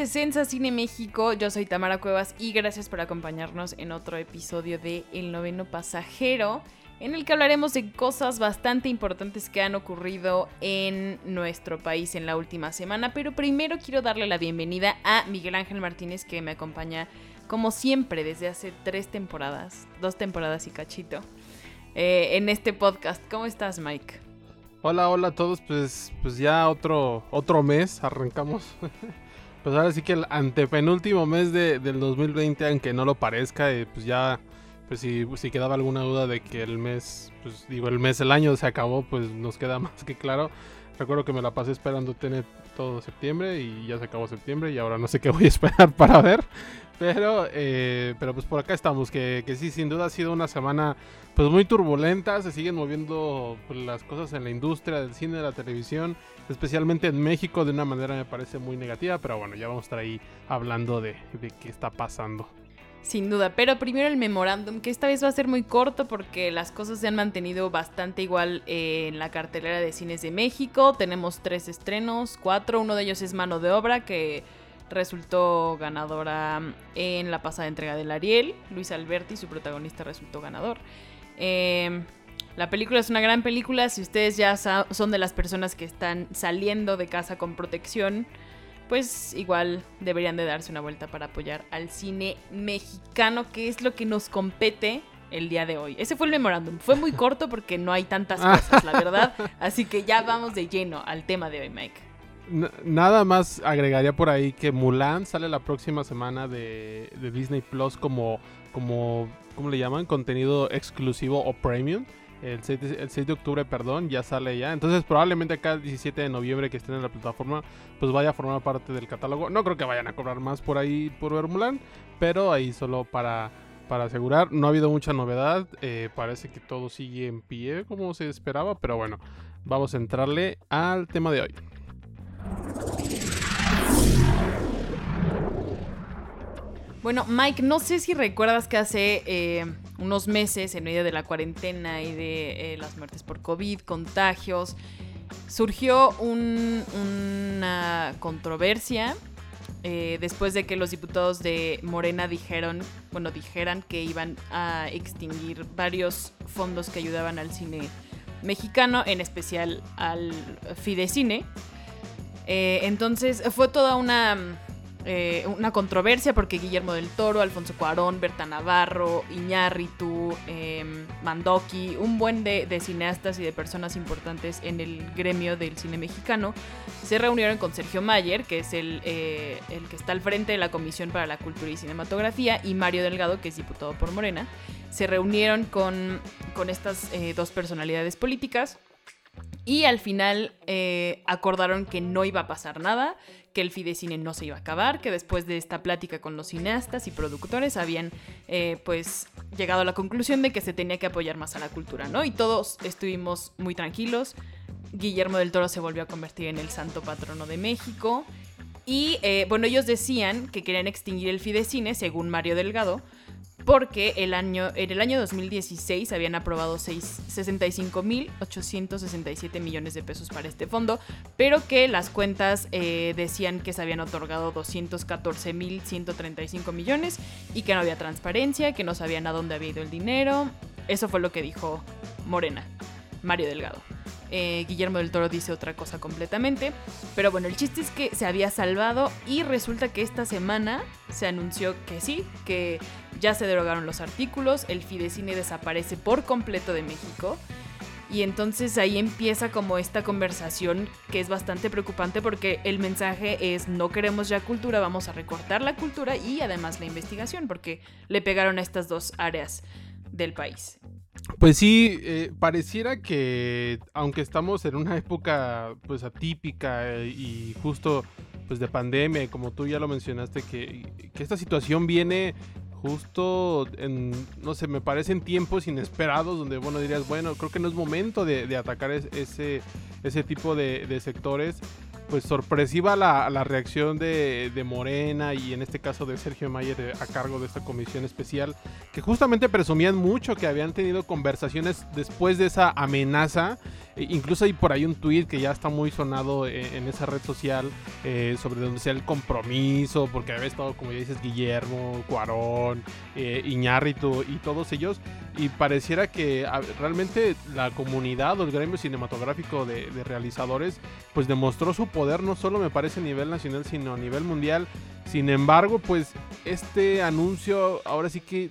De Sensa Cine México, yo soy Tamara Cuevas y gracias por acompañarnos en otro episodio de El Noveno Pasajero, en el que hablaremos de cosas bastante importantes que han ocurrido en nuestro país en la última semana, pero primero quiero darle la bienvenida a Miguel Ángel Martínez que me acompaña como siempre desde hace tres temporadas, dos temporadas y cachito, eh, en este podcast. ¿Cómo estás Mike? Hola, hola a todos, pues, pues ya otro, otro mes, arrancamos. Pues ahora sí que el antepenúltimo mes de, del 2020, aunque no lo parezca, eh, pues ya, pues si, si quedaba alguna duda de que el mes, pues digo, el mes, el año se acabó, pues nos queda más que claro. Recuerdo que me la pasé esperando tener todo septiembre y ya se acabó septiembre y ahora no sé qué voy a esperar para ver. Pero, eh, pero pues por acá estamos, que, que, sí, sin duda ha sido una semana pues muy turbulenta, se siguen moviendo pues, las cosas en la industria del cine, de la televisión, especialmente en México de una manera me parece muy negativa, pero bueno, ya vamos a estar ahí hablando de, de qué está pasando. Sin duda, pero primero el memorándum, que esta vez va a ser muy corto porque las cosas se han mantenido bastante igual en la cartelera de cines de México. Tenemos tres estrenos, cuatro, uno de ellos es Mano de Obra, que resultó ganadora en la pasada entrega del Ariel. Luis Alberti, su protagonista, resultó ganador. Eh, la película es una gran película. Si ustedes ya son de las personas que están saliendo de casa con protección, pues igual deberían de darse una vuelta para apoyar al cine mexicano, que es lo que nos compete el día de hoy. Ese fue el memorándum. Fue muy corto porque no hay tantas cosas, la verdad. Así que ya vamos de lleno al tema de hoy, Mike. Nada más agregaría por ahí que Mulan sale la próxima semana de, Disney Plus como, como, ¿cómo le llaman? Contenido exclusivo o premium. El 6, de, el 6, de, octubre, perdón, ya sale ya. Entonces probablemente acá el 17 de noviembre que estén en la plataforma, pues vaya a formar parte del catálogo. No creo que vayan a cobrar más por ahí por ver Mulan, pero ahí solo para, para asegurar. No ha habido mucha novedad, eh, parece que todo sigue en pie como se esperaba, pero bueno, vamos a entrarle al tema de hoy. Bueno, Mike, no sé si recuerdas que hace eh, unos meses, en medio de la cuarentena y de eh, las muertes por COVID, contagios, surgió un, una controversia eh, después de que los diputados de Morena dijeron, bueno, dijeran que iban a extinguir varios fondos que ayudaban al cine mexicano, en especial al Fidecine. Eh, entonces fue toda una eh, una controversia porque Guillermo del Toro, Alfonso Cuarón, Berta Navarro, Iñárritu, eh, Mandoki, un buen de, de, cineastas y de personas importantes en el gremio del cine mexicano, se reunieron con Sergio Mayer, que es el, eh, el que está al frente de la Comisión para la Cultura y Cinematografía, y Mario Delgado, que es diputado por Morena. Se reunieron con, con estas dos personalidades políticas. Y al final eh, acordaron que no iba a pasar nada, que el Fidecine no se iba a acabar, que después de esta plática con los cineastas y productores habían eh, pues llegado a la conclusión de que se tenía que apoyar más a la cultura, ¿no? Y todos estuvimos muy tranquilos. Guillermo del Toro se volvió a convertir en el santo patrono de México. Y eh, bueno, ellos decían que querían extinguir el Fidecine, según Mario Delgado, porque el año, en el año 2016 habían aprobado 65.867 millones de pesos para este fondo, pero que las cuentas eh, decían que se habían otorgado 214.135 millones y que no había transparencia, que no sabían a dónde había ido el dinero. Eso fue lo que dijo Morena, Mario Delgado. Eh, Guillermo del Toro dice otra cosa completamente. Pero bueno, el chiste es que se había salvado y resulta que esta semana se anunció que sí, que ya se derogaron los artículos, el Fidecine desaparece por completo de México. Y entonces ahí empieza como esta conversación que es bastante preocupante porque el mensaje es no queremos ya cultura, vamos a recortar la cultura y además la investigación porque le pegaron a estas dos áreas del país. Pues sí, eh, pareciera que aunque estamos en una época pues atípica eh, y justo pues de pandemia, como tú ya lo mencionaste, que, que esta situación viene justo en, no sé, me parecen tiempos inesperados donde, bueno, dirías, bueno, creo que no es momento de, atacar ese, ese tipo de sectores pues sorpresiva la, la reacción de, de, Morena y en este caso de Sergio Mayer eh, a cargo de esta comisión especial, que justamente presumían mucho que habían tenido conversaciones después de esa amenaza. Incluso hay por ahí un tweet que ya está muy sonado eh, en, esa red social eh, sobre donde sea el compromiso, porque había estado, como ya dices, Guillermo, Cuarón, eh, Iñárritu y todos ellos. Y pareciera que realmente la comunidad o el gremio cinematográfico de, de realizadores, pues demostró su poder no solo me parece a nivel nacional, sino a nivel mundial. Sin embargo, pues este anuncio ahora sí que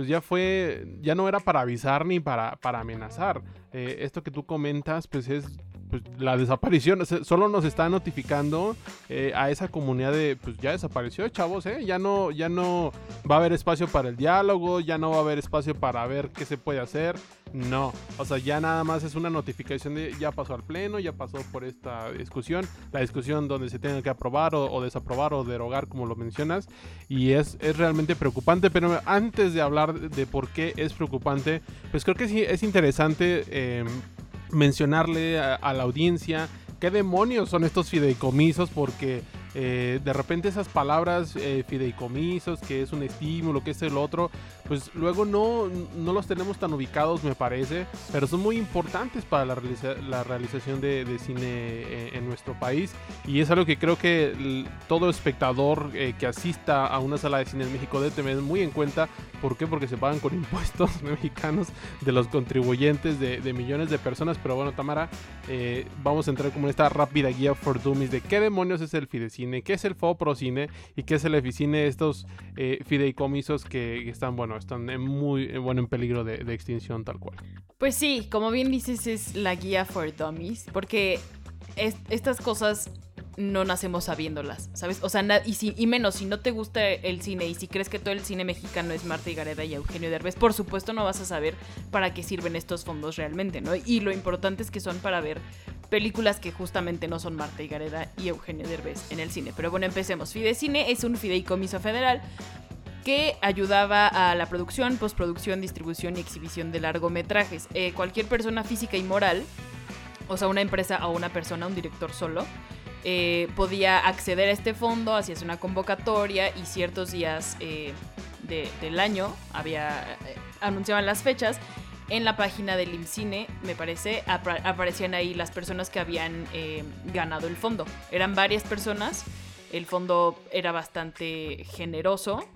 pues ya fue, ya no era para avisar ni para, para amenazar. Eh, esto que tú comentas, pues es pues, la desaparición, solo nos está notificando eh, a esa comunidad de, pues ya desapareció, chavos, ¿eh? Ya no, ya no va a haber espacio para el diálogo, ya no va a haber espacio para ver qué se puede hacer. No, o sea, ya nada más es una notificación de ya pasó al pleno, ya pasó por esta discusión, la discusión donde se tiene que aprobar o, desaprobar o derogar, como lo mencionas, y es, es realmente preocupante. Pero antes de hablar de por qué es preocupante, pues creo que sí es interesante. Eh, mencionarle a, la audiencia qué demonios son estos fideicomisos porque eh, de repente esas palabras eh, fideicomisos, que es un estímulo, que es el otro, pues luego no, no los tenemos tan ubicados, me parece, pero son muy importantes para la, la realización de, cine eh, en nuestro país. Y es algo que creo que todo espectador que asista a una sala de cine en México debe tener muy en cuenta. ¿Por qué? Porque se pagan con impuestos mexicanos de los contribuyentes de, de millones de personas. Pero bueno, Tamara, vamos a entrar como en esta rápida guía for dummies de qué demonios es el fideicomiso qué es el Foprocine y qué es el Eficine, estos eh, fideicomisos que, están, bueno, están en muy bueno, en peligro de, extinción tal cual. Pues sí, como bien dices, es la guía for dummies, porque estas cosas no nacemos sabiéndolas, ¿sabes? O sea, y, menos si no te gusta el cine y si crees que todo el cine mexicano es Marta y Gareda y Eugenio Derbez, por supuesto no vas a saber para qué sirven estos fondos realmente, ¿no? Y lo importante es que son para ver películas que justamente no son Marta y Gareda y Eugenio Derbez en el cine. Pero bueno, empecemos. Fidecine es un fideicomiso federal que ayudaba a la producción, postproducción, distribución y exhibición de largometrajes. Eh, cualquier persona física y moral, o sea, una empresa o una persona, un director solo, eh, podía acceder a este fondo, hacías una convocatoria y ciertos días eh, del año había anunciaban las fechas. En la página del IMCINE, me parece, aparecían ahí las personas que habían eh, ganado el fondo. Eran varias personas, el fondo era bastante generoso,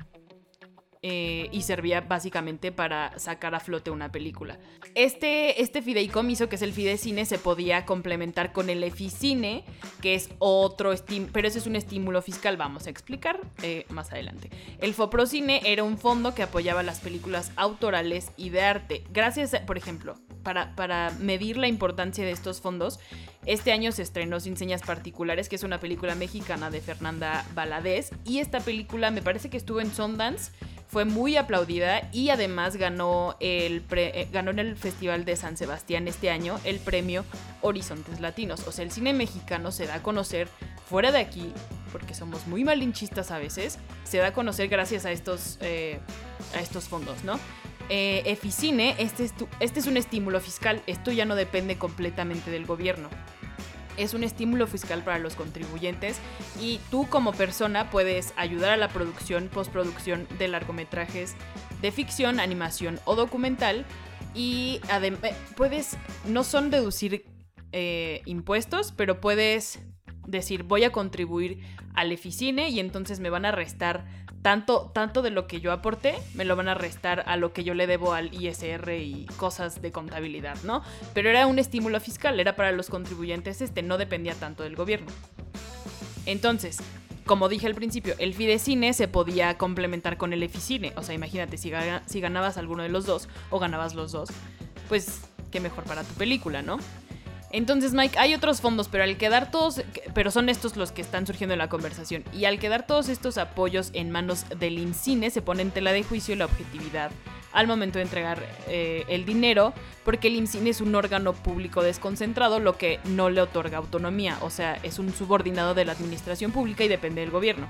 eh, y servía básicamente para sacar a flote una película. Este, este fideicomiso, que es el Fidecine, se podía complementar con el Eficine, que es otro estímulo, pero ese es un estímulo fiscal, vamos a explicar eh, más adelante. El Foprocine era un fondo que apoyaba las películas autorales y de arte. Gracias, por ejemplo, para, para medir la importancia de estos fondos, este año se estrenó Sin Señas Particulares, que es una película mexicana de Fernanda Valadez. Y esta película me parece que estuvo en Sundance fue muy aplaudida y además ganó, el eh, ganó en el Festival de San Sebastián este año el premio Horizontes Latinos. O sea, el cine mexicano se da a conocer fuera de aquí, porque somos muy malinchistas a veces, se da a conocer gracias a estos, eh, a estos fondos, ¿no? Eh, Eficine, este es, este es un estímulo fiscal, esto ya no depende completamente del gobierno es un estímulo fiscal para los contribuyentes y tú como persona puedes ayudar a la producción, postproducción de largometrajes de ficción, animación o documental y eh, puedes, no son deducir eh, impuestos, pero puedes decir voy a contribuir al Eficine y entonces me van a restar tanto, tanto de lo que yo aporté, me lo van a restar a lo que yo le debo al ISR y cosas de contabilidad, ¿no? Pero era un estímulo fiscal, era para los contribuyentes, este no dependía tanto del gobierno. Entonces, como dije al principio, el Fidecine se podía complementar con el Eficine. O sea, imagínate, si, si ganabas alguno de los dos o ganabas los dos, pues qué mejor para tu película, ¿no? Entonces, Mike, hay otros fondos, pero al quedar todos, pero son estos los que están surgiendo en la conversación. Y al quedar todos estos apoyos en manos del INCINE, se pone en tela de juicio la objetividad al momento de entregar eh, el dinero, porque el INCINE es un órgano público desconcentrado, lo que no le otorga autonomía, o sea, es un subordinado de la administración pública y depende del gobierno.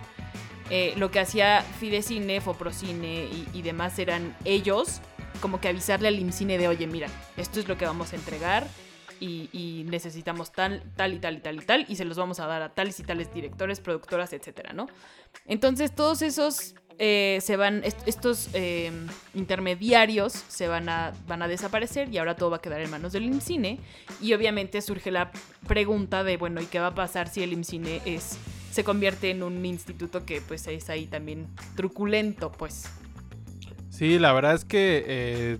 Eh, lo que hacía Fidecine, Foprocine y, demás eran ellos como que avisarle al INCINE de, oye, mira, esto es lo que vamos a entregar, y, necesitamos tal, tal y tal y tal y tal, y se los vamos a dar a tales y tales directores, productoras, etcétera, ¿no? Entonces, todos esos eh, se van, estos eh, intermediarios se van a, van a desaparecer y ahora todo va a quedar en manos del IMCINE. Y obviamente surge la pregunta de, bueno, ¿y qué va a pasar si el IMCINE es, se convierte en un instituto que pues es ahí también truculento, pues? Sí, la verdad es que eh,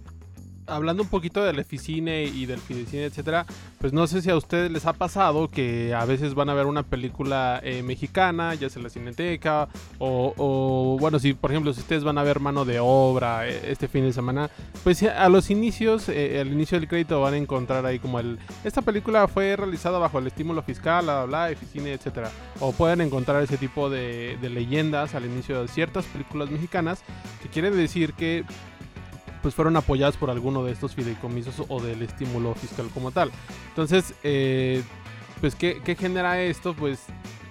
hablando un poquito del Eficine y del Fidecine, etcétera, pues no sé si a ustedes les ha pasado que a veces van a ver una película eh, mexicana, ya sea la Cineteca, o, bueno, si por ejemplo, si ustedes van a ver mano de obra eh, este fin de semana, pues a los inicios, eh, al inicio del crédito van a encontrar ahí como el. Esta película fue realizada bajo el estímulo fiscal, bla, bla, Eficine, etcétera. O pueden encontrar ese tipo de, de leyendas al inicio de ciertas películas mexicanas, que quiere decir que pues fueron apoyadas por alguno de estos fideicomisos o del estímulo fiscal como tal. Entonces, eh, pues ¿qué, ¿qué genera esto? Pues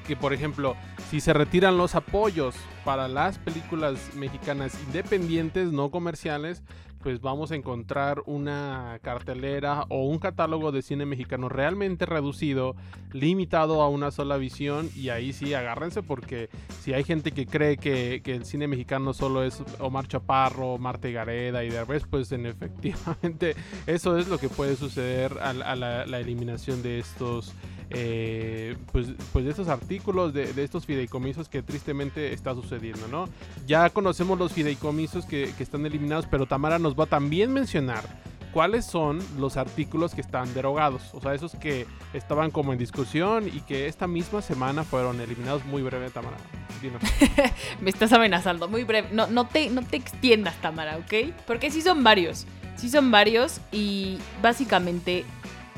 que por ejemplo, si se retiran los apoyos para las películas mexicanas independientes, no comerciales, pues vamos a encontrar una cartelera o un catálogo de cine mexicano realmente reducido, limitado a una sola visión y ahí sí agárrense porque si hay gente que cree que, el cine mexicano solo es Omar Chaparro, Marte Gareda y Derbez, pues en efectivamente eso es lo que puede suceder a, la eliminación de estos eh, pues, pues de estos artículos, de, estos fideicomisos que tristemente está sucediendo, ¿no? Ya conocemos los fideicomisos que, están eliminados, pero Tamara nos va a también mencionar cuáles son los artículos que están derogados, o sea, esos que estaban como en discusión y que esta misma semana fueron eliminados muy breve, Tamara. Me estás amenazando, muy breve. No, no, te, no te extiendas, Tamara, ¿ok? Porque sí son varios, sí son varios y básicamente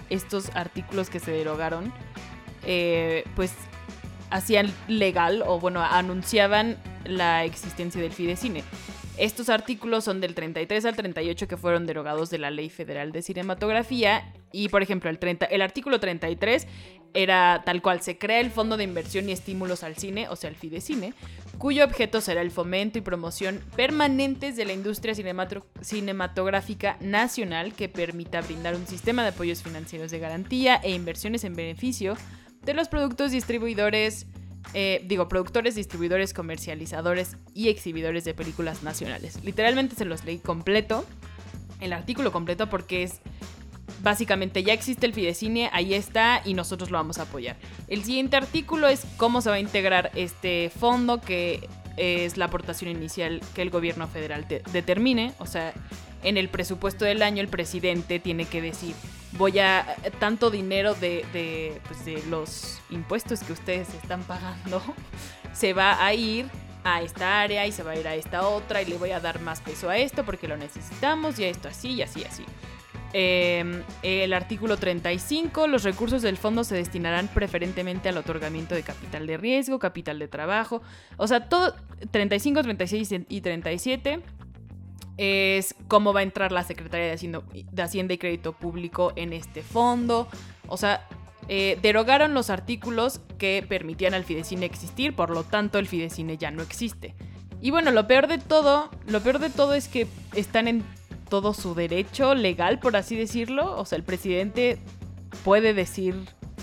estos artículos que se derogaron, eh, pues hacían legal o bueno, anunciaban la existencia del Fidecine. Estos artículos son del 33 al 38 que fueron derogados de la Ley Federal de Cinematografía y por ejemplo el, 30, el artículo 33 era tal cual, se crea el Fondo de Inversión y Estímulos al Cine, o sea el Fidecine, cuyo objeto será el fomento y promoción permanentes de la industria cinematográfica nacional que permita brindar un sistema de apoyos financieros de garantía e inversiones en beneficio de los productos distribuidores eh, digo, productores, distribuidores, comercializadores y exhibidores de películas nacionales. Literalmente se los leí completo, el artículo completo, porque es básicamente ya existe el Fidecine, ahí está y nosotros lo vamos a apoyar. El siguiente artículo es cómo se va a integrar este fondo, que es la aportación inicial que el gobierno federal determine, o sea, en el presupuesto del año el presidente tiene que decir, voy a tanto dinero de, pues, de los impuestos que ustedes están pagando, se va a ir a esta área y se va a ir a esta otra y le voy a dar más peso a esto porque lo necesitamos y a esto así y así así. Em, el artículo 35, los recursos del fondo se destinarán preferentemente al otorgamiento de capital de riesgo, capital de trabajo, o sea, todo 35, 36 y 37 es cómo va a entrar la Secretaría de Hacienda, y Crédito Público en este fondo. O sea, eh, derogaron los artículos que permitían al Fidecine existir, por lo tanto el Fidecine ya no existe. Y bueno, lo peor de todo, lo peor de todo es que están en todo su derecho legal, por así decirlo. O sea, el presidente puede decir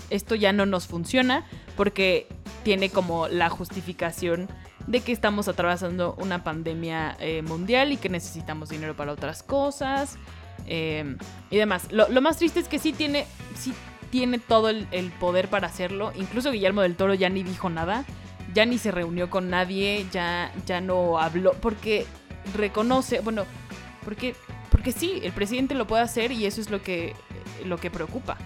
esto ya no nos funciona porque tiene como la justificación de que estamos atravesando una pandemia eh, mundial y que necesitamos dinero para otras cosas em, y demás. Lo, más triste es que sí tiene, sí tiene todo el, poder para hacerlo. Incluso Guillermo del Toro ya ni dijo nada, ya ni se reunió con nadie, ya, ya no habló, porque reconoce, bueno, porque, porque sí, el presidente lo puede hacer y eso es lo que, lo que preocupa.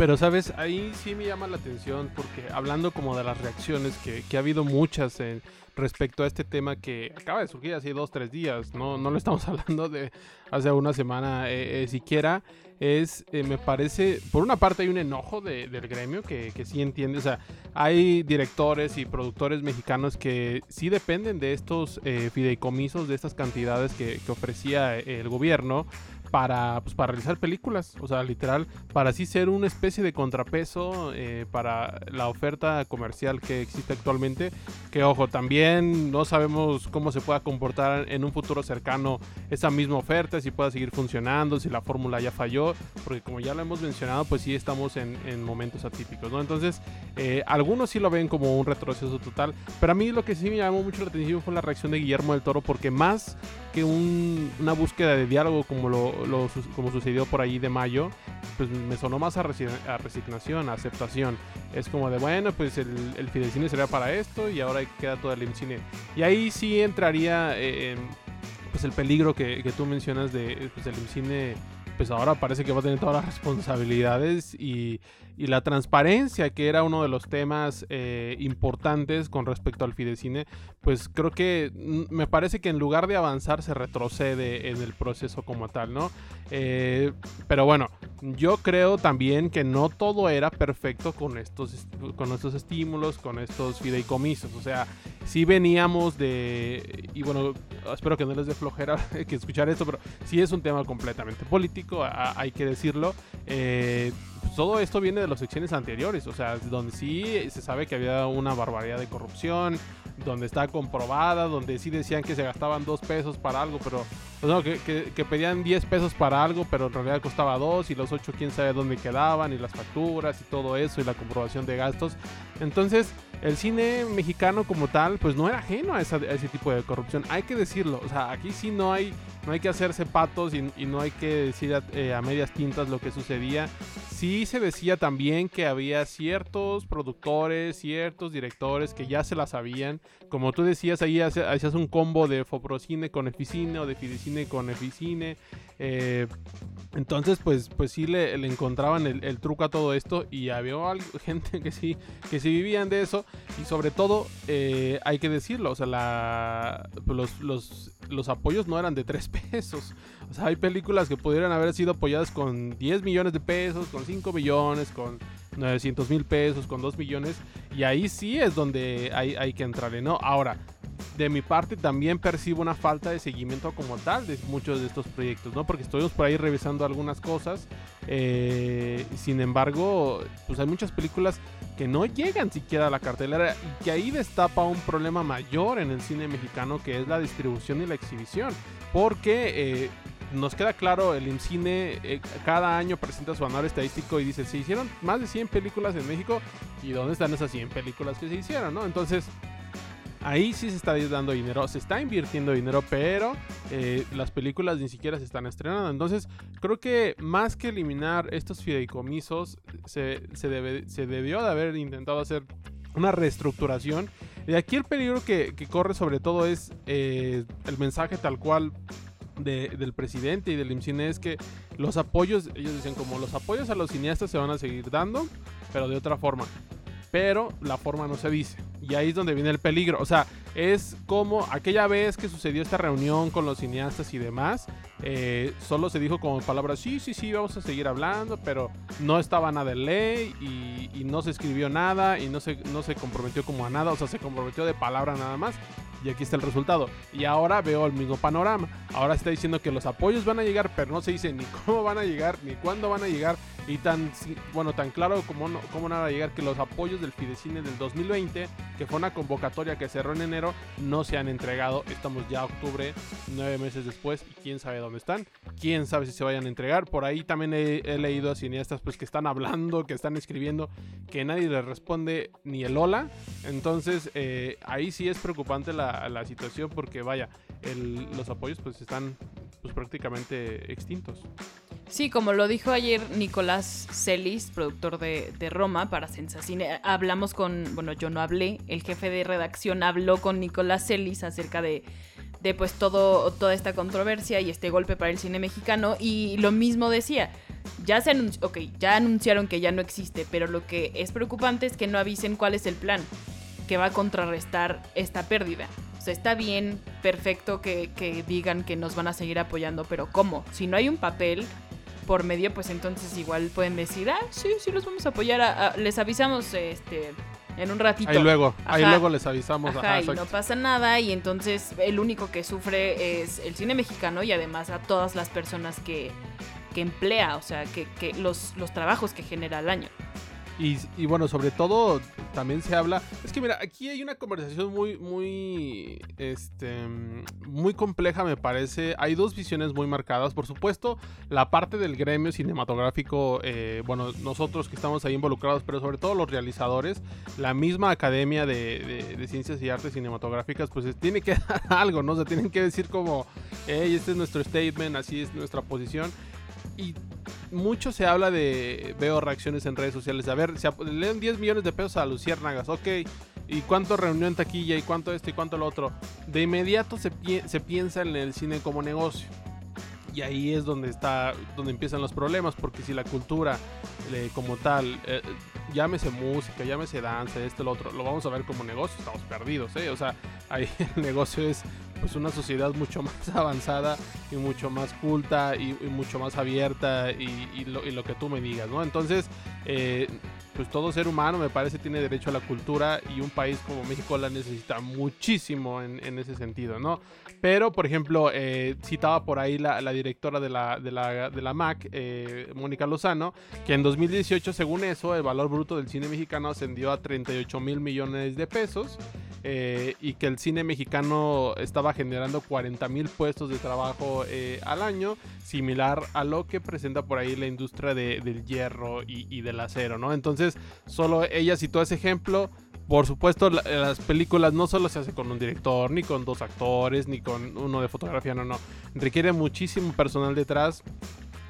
Pero, ¿sabes? Ahí sí me llama la atención porque hablando como de las reacciones, que, que ha habido muchas en, respecto a este tema que acaba de surgir hace dos, tres días, no, no lo estamos hablando de hace una semana eh, eh, siquiera, es, eh, me parece, por una parte hay un enojo de, del gremio que, que, sí entiende, o sea, hay directores y productores mexicanos que sí dependen de estos fideicomisos, de estas cantidades que, que ofrecía el gobierno para, pues, para realizar películas, o sea, literal, para así ser una especie de contrapeso eh, para la oferta comercial que existe actualmente, que ojo, también no sabemos cómo se pueda comportar en un futuro cercano esa misma oferta, si pueda seguir funcionando, si la fórmula ya falló, porque como ya lo hemos mencionado, pues sí estamos en, en momentos atípicos, ¿no? Entonces, eh, algunos sí lo ven como un retroceso total, pero a mí lo que sí me llamó mucho la atención fue la reacción de Guillermo del Toro, porque más que un, una búsqueda de diálogo como lo, como sucedió por ahí de mayo, pues me sonó más a, resignación, a aceptación. Es como de, bueno, pues el, el Fidecine sería para esto y ahora queda todo el IMCINE. Y ahí sí entraría eh, pues el peligro que, que, tú mencionas de pues el IMCINE pues ahora parece que va a tener todas las responsabilidades y, y la transparencia, que era uno de los temas eh, importantes con respecto al Fidecine, pues creo que mm, me parece que en lugar de avanzar se retrocede en el proceso como tal, ¿no? Eh, pero bueno, yo creo también que no todo era perfecto con estos, con estos estímulos, con estos fideicomisos, o sea, sí veníamos de, y bueno, espero que no les dé flojera que escuchar esto, pero sí es un tema completamente político, hay que decirlo. Eh, todo esto viene de las secciones anteriores, o sea, donde sí se sabe que había una barbaridad de corrupción, donde está comprobada, donde sí decían que se gastaban dos pesos para algo, pero no, que, pedían 10 pesos para algo, pero en realidad costaba dos y los ocho quién sabe dónde quedaban y las facturas y todo eso y la comprobación de gastos. Entonces, el cine mexicano como tal, pues no era ajeno a, ese tipo de corrupción. Hay que decirlo. O sea, aquí sí no hay, no hay que hacerse patos y, no hay que decir a, eh, a, medias tintas lo que sucedía. Sí se decía también que había ciertos productores, ciertos directores que ya se la sabían. Como tú decías, ahí hacías un combo de Foprocine con Eficine o de Fidicine con Eficine. Eh, entonces, pues, pues sí le, encontraban el, truco a todo esto y había gente que sí, que sí vivían de eso y sobre todo eh, hay que decirlo, o sea, la, los, los, apoyos no eran de 3 pesos. O sea, hay películas que pudieran haber sido apoyadas con 10 millones de pesos, con 5 millones, con 900 mil pesos, con 2 millones y ahí sí es donde hay, hay que entrarle, ¿no? Ahora, de mi parte también percibo una falta de seguimiento como tal de muchos de estos proyectos, ¿no? Porque estuvimos por ahí revisando algunas cosas. Eh, sin embargo, pues hay muchas películas que no llegan siquiera a la cartelera y que ahí destapa un problema mayor en el cine mexicano que es la distribución y la exhibición. Porque eh, nos queda claro, el IMCINE eh, cada año presenta su anual estadístico y dice, se hicieron más de 100 películas en México y dónde están esas 100 películas que se hicieron, ¿no? Entonces, Ahí sí se está dando dinero, se está invirtiendo dinero, pero eh, las películas ni siquiera se están estrenando. Entonces, creo que más que eliminar estos fideicomisos, se, se, debió de haber intentado hacer una reestructuración. Y aquí el peligro que, corre sobre todo es eh, el mensaje tal cual del presidente y del IMCINE es que los apoyos, ellos dicen como los apoyos a los cineastas se van a seguir dando, pero de otra forma. Pero la forma no se dice. Y ahí es donde viene el peligro. O sea, es como aquella vez que sucedió esta reunión con los cineastas y demás, eh, solo se dijo como palabras, sí, sí, sí, vamos a seguir hablando, pero no estaba nada de ley y, y, no se escribió nada y no se, no se comprometió como a nada, o sea, se comprometió de palabra nada más y aquí está el resultado. Y ahora veo el mismo panorama. Ahora está diciendo que los apoyos van a llegar, pero no se dice ni cómo van a llegar, ni cuándo van a llegar. Y tan, bueno, tan claro como no, cómo van a llegar que los apoyos del Fidecine del 2020, que fue una convocatoria que cerró en enero, no se han entregado. Estamos ya octubre, nueve meses después, y quién sabe dónde están. Quién sabe si se vayan a entregar. Por ahí también he, leído a cineastas pues, que están hablando, que están escribiendo, que nadie les responde ni el hola. Entonces, eh, ahí sí es preocupante la la, situación porque vaya, los apoyos pues están pues prácticamente extintos. Sí, como lo dijo ayer Nicolás Celis, productor de, Roma para Sensacine, hablamos con, bueno, yo no hablé, el jefe de redacción habló con Nicolás Celis acerca de, de pues todo, toda esta controversia y este golpe para el cine mexicano y lo mismo decía, ya se anunció, ok, ya anunciaron que ya no existe, pero lo que es preocupante es que no avisen cuál es el plan que va a contrarrestar esta pérdida. O sea, está bien, perfecto que, que digan que nos van a seguir apoyando, pero ¿cómo? Si no hay un papel por medio, pues entonces igual pueden decir, ah, sí, sí los vamos a apoyar, a- a- les avisamos este en un ratito. Ahí luego, ahí Ajá. luego les avisamos. Ajá, ajá, y no pasa nada y entonces el único que sufre es el cine mexicano y además a todas las personas que, que emplea, o sea, que, que los, los trabajos que genera al año. Y, bueno, sobre todo también se habla. Es que mira, aquí hay una conversación muy, muy, este, muy compleja, me parece. Hay dos visiones muy marcadas. Por supuesto, la parte del gremio cinematográfico, eh, bueno, nosotros que estamos ahí involucrados, pero sobre todo los realizadores, la misma academia de, ciencias y artes cinematográficas, pues es- tiene que dar algo, ¿no? O sea, tienen que decir como, hey, este es nuestro statement, así es nuestra posición. Y mucho se habla de. Veo reacciones en redes sociales. A ver, se le dan 10 millones de pesos a Luciérnagas, ok. ¿Y cuánto reunió en taquilla? ¿Y cuánto esto? ¿Y cuánto lo otro? De inmediato se, se piensa en el cine como negocio. Y ahí es donde está, donde empiezan los problemas, porque si la cultura eh, como tal, eh, llámese música, llámese danza, esto, lo otro, lo vamos a ver como negocio, estamos perdidos, ¿eh? O sea, ahí el negocio es pues una sociedad mucho más avanzada y mucho más culta y, mucho más abierta y, y lo, y lo que tú me digas, ¿no? Entonces, eh, pues todo ser humano me parece tiene derecho a la cultura y un país como México la necesita muchísimo en, en ese sentido, ¿no? Pero, por ejemplo, eh, citaba por ahí la, la directora de la, de la, de la MAC, eh, Mónica Lozano, que en 2018, según eso, el valor bruto del cine mexicano ascendió a 38 mil millones de pesos eh, y que el cine mexicano estaba generando 40 mil puestos de trabajo eh, al año, similar a lo que presenta por ahí la industria de- del hierro y, y del acero, ¿no? Entonces, solo ella citó ese ejemplo. Por supuesto, la- las películas no solo se hace con un director, ni con dos actores, ni con uno de fotografía, no, no. Requiere muchísimo personal detrás,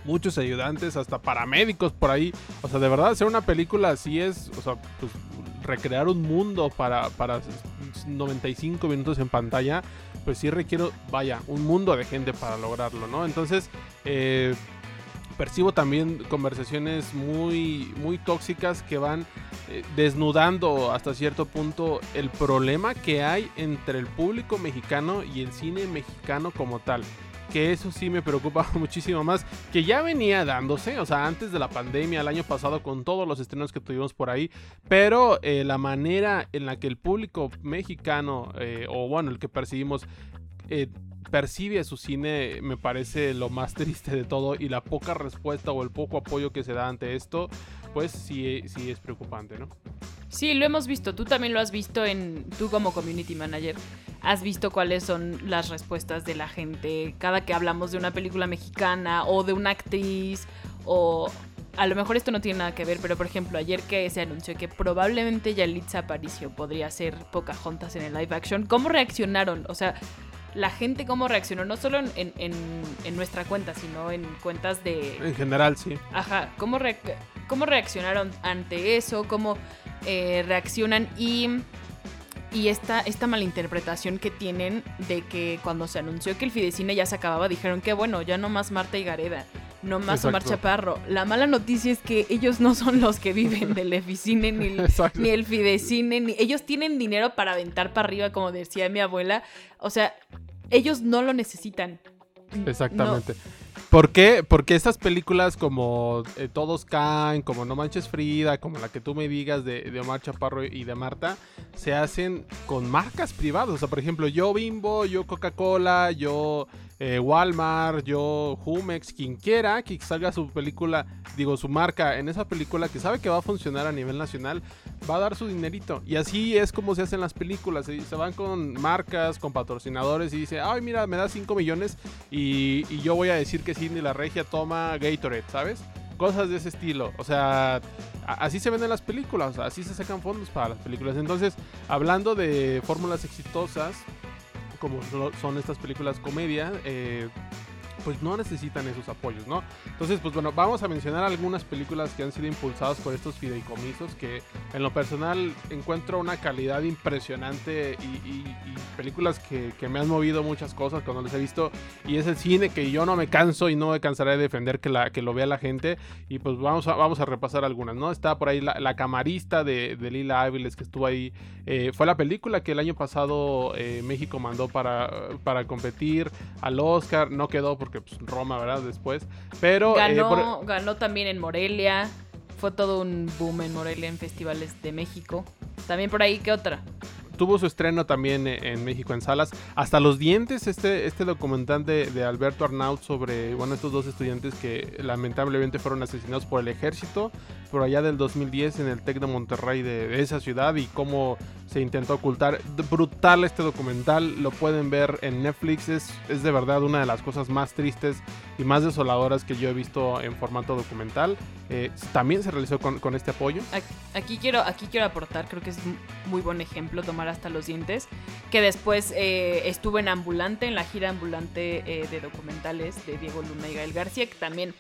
muchos ayudantes, hasta paramédicos por ahí. O sea, de verdad, hacer una película así es, o sea, pues recrear un mundo para, para 95 minutos en pantalla, pues sí requiero, vaya, un mundo de gente para lograrlo, ¿no? Entonces, eh, percibo también conversaciones muy, muy tóxicas que van eh, desnudando hasta cierto punto el problema que hay entre el público mexicano y el cine mexicano como tal. Que eso sí me preocupa muchísimo más. Que ya venía dándose, o sea, antes de la pandemia, el año pasado, con todos los estrenos que tuvimos por ahí. Pero eh, la manera en la que el público mexicano, eh, o bueno, el que percibimos, eh, percibe su cine me parece lo más triste de todo y la poca respuesta o el poco apoyo que se da ante esto, pues sí, sí es preocupante, ¿no? Sí, lo hemos visto. Tú también lo has visto en. Tú, como community manager, has visto cuáles son las respuestas de la gente cada que hablamos de una película mexicana o de una actriz o. A lo mejor esto no tiene nada que ver, pero por ejemplo, ayer que se anunció que probablemente Yalitza Aparicio podría ser Pocahontas en el live action, ¿cómo reaccionaron? O sea, la gente cómo reaccionó, no solo en, en- en- en nuestra cuenta, sino en cuentas de, En general, sí. Ajá, ¿cómo, re- cómo reaccionaron ante eso? ¿Cómo eh, reaccionan? Y, y esta, esta malinterpretación que tienen de que cuando se anunció que el Fidecine ya se acababa, dijeron que bueno, ya no más Marta y Gareda, no más Omar. Chaparro. La mala noticia es que ellos no son los que viven del Eficine ni el, Exacto. ni el Fidecine, ni ellos tienen dinero para aventar para arriba, como decía mi abuela. O sea, ellos no lo necesitan. Exactamente. ¿Por qué? Porque estas películas como eh, Todos Caen, como No Manches Frida, como la que tú me digas de, de Omar Chaparro y de Marta, se hacen con marcas privadas. O sea, por ejemplo, yo Bimbo, yo Coca-Cola, yo eh, Walmart, yo Jumex, quien quiera que salga su película, digo, su marca en esa película que sabe que va a funcionar a nivel nacional, va a dar su dinerito. Y así es como se hacen las películas. Se, se van con marcas, con patrocinadores y dice, ay, mira, me da 5 millones y, yo voy a decir que Cindy la Regia toma Gatorade, ¿sabes? Cosas de ese estilo. O sea, así se venden las películas, así se sacan fondos para las películas. Entonces, hablando de fórmulas exitosas, como son estas películas comedia, eh, pues no necesitan esos apoyos, ¿no? Entonces, pues bueno, vamos a mencionar algunas películas que han sido impulsadas por estos fideicomisos que en lo personal encuentro una calidad impresionante y, películas que, me han movido muchas cosas cuando las he visto. Y es el cine que yo no me canso y no me cansaré de defender que, la, que lo vea la gente. Y pues vamos a, vamos a repasar algunas, ¿no? Está por ahí la, camarista de, Lila Áviles que estuvo ahí. Eh, fue la película que el año pasado eh, México mandó para, para competir al Oscar. No quedó porque pues, Roma, ¿verdad? Después. Pero... Eh, ganó, ganó también en Morelia. Fue todo un boom en Morelia en festivales de México. También por ahí, ¿qué otra? Tuvo su estreno también en México en salas. Hasta los dientes, este, este documental de, Alberto Arnaut sobre, bueno, estos dos estudiantes que lamentablemente fueron asesinados por el ejército por allá del 2010 en el TEC de Monterrey de, esa ciudad y cómo se intentó ocultar. Brutal este documental, lo pueden ver en Netflix, es, es de verdad una de las cosas más tristes y más desoladoras que yo he visto en formato documental. Eh, también se realizó con, con, este apoyo. Aquí quiero, aquí quiero aportar, creo que es muy buen ejemplo tomar hasta los dientes, que después eh, estuvo en Ambulante, en la gira Ambulante eh, de documentales de Diego Luna y Gael García, que también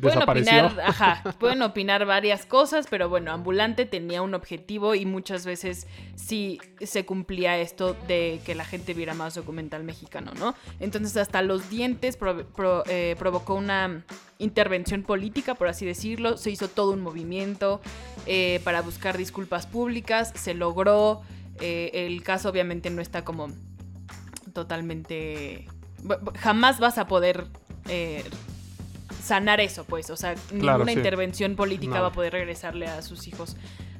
Pueden opinar, ajá, pueden opinar varias cosas, pero bueno, Ambulante tenía un objetivo y muchas veces sí se cumplía esto de que la gente viera más documental mexicano, ¿no? Entonces hasta los dientes eh, provocó una intervención política, por así decirlo, se hizo todo un movimiento eh, para buscar disculpas públicas, se logró, eh, el caso obviamente no está como totalmente... Jamás vas a poder sanar eso, pues. O sea, ninguna intervención política va a poder regresarle a sus hijos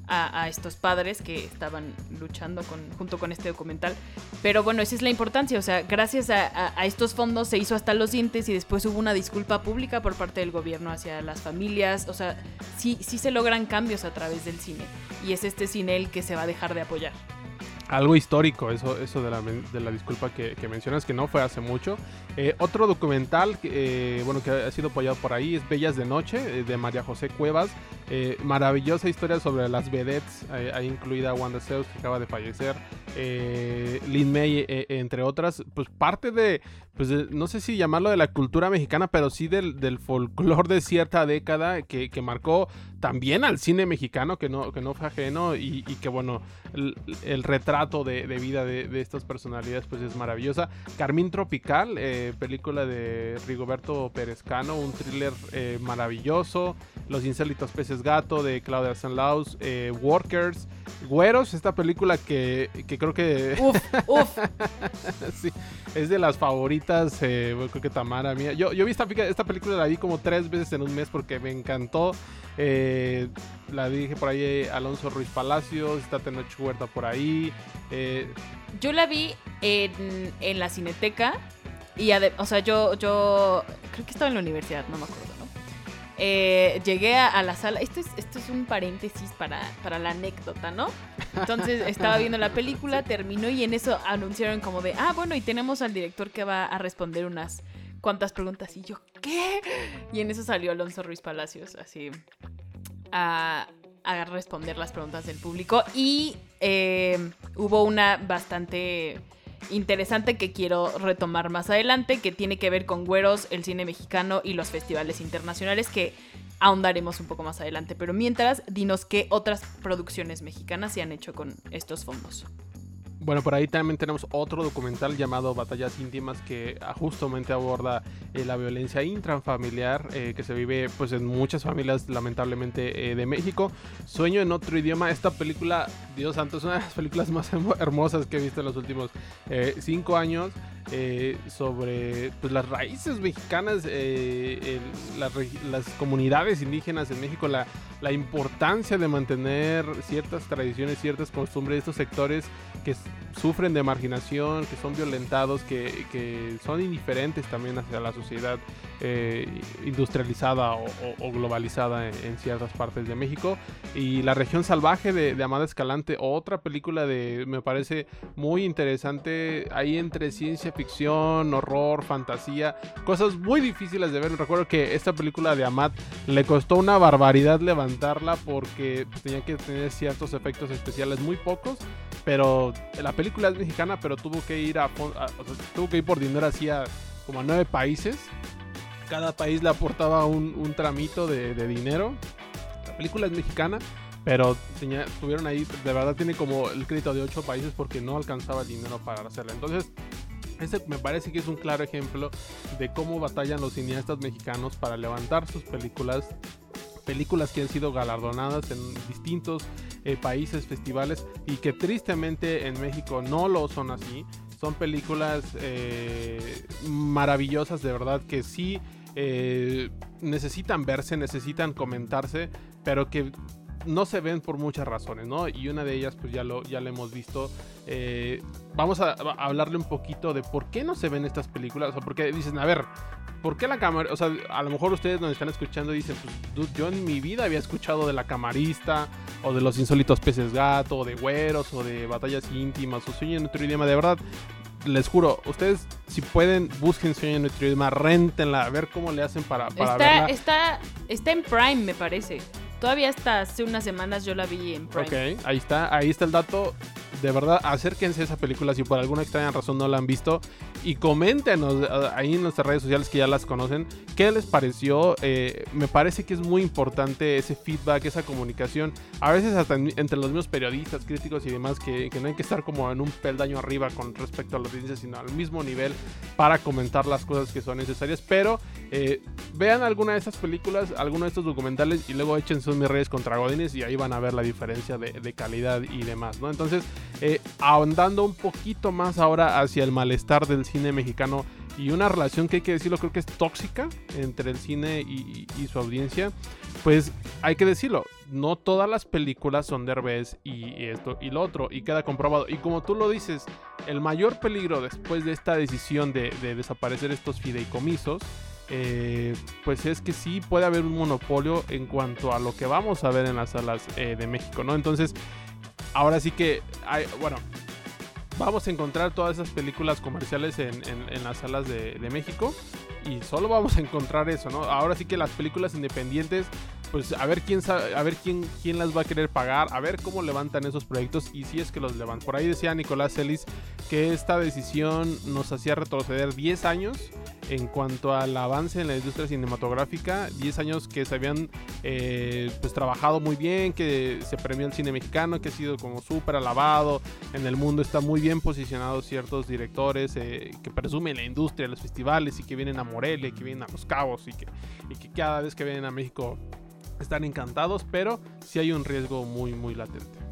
a, estos padres que estaban luchando con, junto con este documental. Pero bueno, esa es la importancia. O sea, gracias a, estos fondos se hizo hasta los dientes y después hubo una disculpa pública por parte del gobierno hacia las familias. O sea, sí, sí se logran cambios a través del cine. Y es este cine el que se va a dejar de apoyar algo histórico, eso, eso de, la, de la disculpa que, mencionas, que no fue hace mucho. Eh, otro documental, eh, bueno, que ha sido apoyado por ahí, es Bellas de Noche, eh, de María José Cuevas. maravillosa historia sobre las vedettes, ahí incluida Wanda Zeus, que acaba de fallecer, Lin May, entre otras. Pues parte de, pues no sé si llamarlo de la cultura mexicana, pero sí del, del folclore de cierta década que, que, marcó también al cine mexicano, que no, que no fue ajeno, y, y que bueno, el, retrato de, vida de, estas personalidades pues es maravillosa. Carmín Tropical, eh, película de Rigoberto Perezcano, un thriller eh, maravilloso. Los insólitos peces gato de Claudia Sanlaus, eh, Workers, Güeros, esta película que, creo que... Uf, uf. sí, es de las favoritas, creo que Tamara mía. Yo, vi esta, película, la vi como tres veces en un mes porque me encantó. Eh, la dije por ahí eh, Alonso Ruiz Palacios, está Tenoch Huerta por ahí. Eh. Yo la vi en, en la cineteca y, o sea, yo, yo creo que estaba en la universidad, no me acuerdo, ¿no? Llegué a, la sala, esto es, esto es un paréntesis para, para la anécdota, ¿no? Entonces estaba viendo la película, terminó y en eso anunciaron como de, ah, bueno, y tenemos al director que va a responder unas cuantas preguntas. Y yo, ¿qué? Y en eso salió Alonso Ruiz Palacios, así, a, responder las preguntas del público. Y eh, hubo una bastante interesante que quiero retomar más adelante, que tiene que ver con Güeros, el cine mexicano y los festivales internacionales, que ahondaremos un poco más adelante. Pero mientras, dinos qué otras producciones mexicanas se han hecho con estos fondos. Bueno, por ahí también tenemos otro documental llamado Batallas íntimas que ah, justamente aborda eh, la violencia intrafamiliar eh, que se vive pues en muchas familias lamentablemente eh, de México. Sueño en otro idioma. Esta película, Dios santo, es una de las películas más hermosas que he visto en los últimos cinco años. Sobre pues, las raíces mexicanas, las, comunidades indígenas en México, la, la importancia de mantener ciertas tradiciones, ciertas costumbres de estos sectores que sufren de marginación, que son violentados, que, que son indiferentes también hacia la sociedad eh, industrializada o, globalizada en, ciertas partes de México. Y La región salvaje de, Amada Escalante, otra película de, me parece muy interesante, ahí entre ciencia ficción, horror, fantasía, cosas muy difíciles de ver. Recuerdo que esta película de Amad le costó una barbaridad levantarla porque tenía que tener ciertos efectos especiales muy pocos, pero la película es mexicana, pero tuvo que ir a, tuvo que ir por dinero hacia como a nueve países cada país le aportaba un, tramito de, dinero. La película es mexicana, pero tuvieron ahí, de verdad tiene como el crédito de ocho países porque no alcanzaba el dinero para hacerla. Entonces, ese me parece que es un claro ejemplo de cómo batallan los cineastas mexicanos para levantar sus películas películas que han sido galardonadas en distintos eh, países, festivales y que tristemente en México no lo son así. Son películas eh, maravillosas de verdad que sí eh, necesitan verse, necesitan comentarse, pero que no se ven por muchas razones, ¿no? Y una de ellas, pues ya lo, ya lo hemos visto. Eh, vamos a, hablarle un poquito de por qué no se ven estas películas. O sea, porque dicen, a ver, ¿por qué la cámara? O sea, a lo mejor ustedes nos están escuchando dicen, pues yo en mi vida había escuchado de la camarista, o de los insólitos peces gato, o de güeros, o de batallas íntimas, o sueño en otro idioma. De verdad, les juro, ustedes si pueden, busquen Sueño en otro idioma, rentenla, a ver cómo le hacen para, para está, verla. Está, está en Prime, me parece. Todavía hasta hace unas semanas yo la vi en Prime. Ok, ahí está, ahí está el dato. De verdad, acérquense a esa película si por alguna extraña razón no la han visto y coméntenos ahí en nuestras redes sociales que ya las conocen qué les pareció. Eh, me parece que es muy importante ese feedback, esa comunicación. A veces hasta entre los mismos periodistas, críticos y demás, que, no hay que estar como en un peldaño arriba con respecto a los audiencia, sino al mismo nivel para comentar las cosas que son necesarias. Pero eh, vean alguna de esas películas, alguno de estos documentales y luego echen sus mis redes contra Godines y ahí van a ver la diferencia de, de calidad y demás, ¿no? Entonces, ahondando un poquito más ahora hacia el malestar del cine mexicano y una relación que hay que decirlo, creo que es tóxica entre el cine y, su audiencia, pues hay que decirlo, no todas las películas son derbez y, esto y lo otro, y queda comprobado. Y como tú lo dices, el mayor peligro después de esta decisión de, desaparecer estos fideicomisos, eh, pues es que sí puede haber un monopolio en cuanto a lo que vamos a ver en las salas eh, de México, ¿no? Entonces, ahora sí que, hay, bueno, vamos a encontrar todas esas películas comerciales en, las salas de, México y solo vamos a encontrar eso, ¿no? Ahora sí que las películas independientes, pues a ver quién a ver quién, quién las va a querer pagar, a ver cómo levantan esos proyectos y si es que los levantan. Por ahí decía Nicolás Celis que esta decisión nos hacía retroceder 10 años en cuanto al avance en la industria cinematográfica, 10 años que se habían eh, pues trabajado muy bien, que se premió el cine mexicano, que ha sido como súper alabado, en el mundo está muy bien posicionados ciertos directores eh, que presumen la industria, los festivales y que vienen a Morelia, que vienen a Los Cabos y que, y que cada vez que vienen a México están encantados, pero sí hay un riesgo muy, muy latente.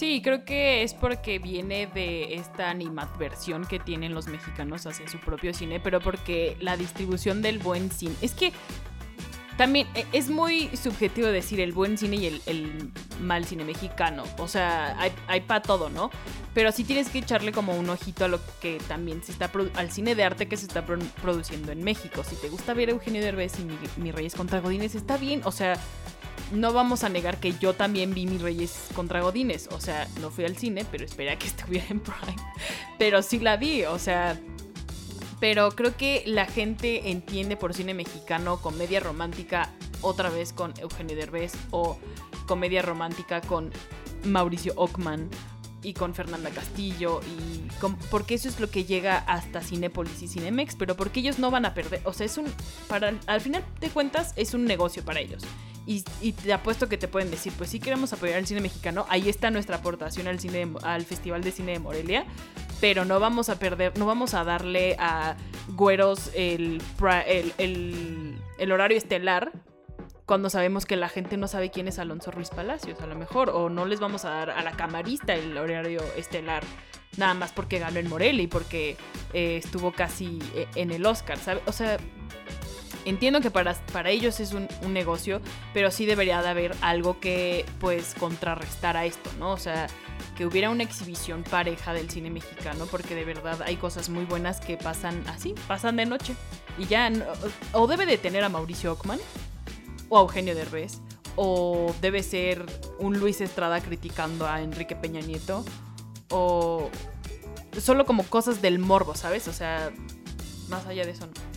Sí, creo que es porque viene de esta animadversión que tienen los mexicanos hacia su propio cine, pero porque la distribución del buen cine. Es que también e, es muy subjetivo decir el buen cine y el, mal cine mexicano. O sea, hay, hay para todo, ¿no? Pero sí tienes que echarle como un ojito a lo que también se está al cine de arte que se está produciendo en México. Si te gusta ver Eugenio Derbez y mi, mi Reyes contra Godines, está bien. O sea, no vamos a negar que yo también vi Mis Reyes contra Godines. O sea, no fui al cine, pero esperé a que estuviera en Prime. Pero sí la vi, o sea. Pero creo que la gente entiende por cine mexicano comedia romántica otra vez con Eugenio Derbez o comedia romántica con Mauricio Ockman y con Fernanda Castillo y porque eso es lo que llega hasta Cinépolis y Cinemex, pero porque ellos no van a perder, o sea, es un para al final de cuentas es un negocio para ellos. Y, te apuesto que te pueden decir, pues si queremos apoyar el cine mexicano, ahí está nuestra aportación al cine al Festival de Cine de Morelia, pero no vamos a perder, no vamos a darle a güeros el, el, el, horario estelar cuando sabemos que la gente no sabe quién es Alonso Ruiz Palacios, a lo mejor, o no les vamos a dar a la camarista el horario estelar nada más porque ganó en Morelia y porque eh, estuvo casi eh, en el Oscar, ¿sabes? O sea, Entiendo que para, para ellos es un, negocio, pero sí debería de haber algo que pues contrarrestara esto, ¿no? O sea, que hubiera una exhibición pareja del cine mexicano, porque de verdad hay cosas muy buenas que pasan así, pasan de noche. Y ya, o debe de tener a Mauricio Ockman, o a Eugenio Derbez, o debe ser un Luis Estrada criticando a Enrique Peña Nieto, o solo como cosas del morbo, ¿sabes? O sea, más allá de eso no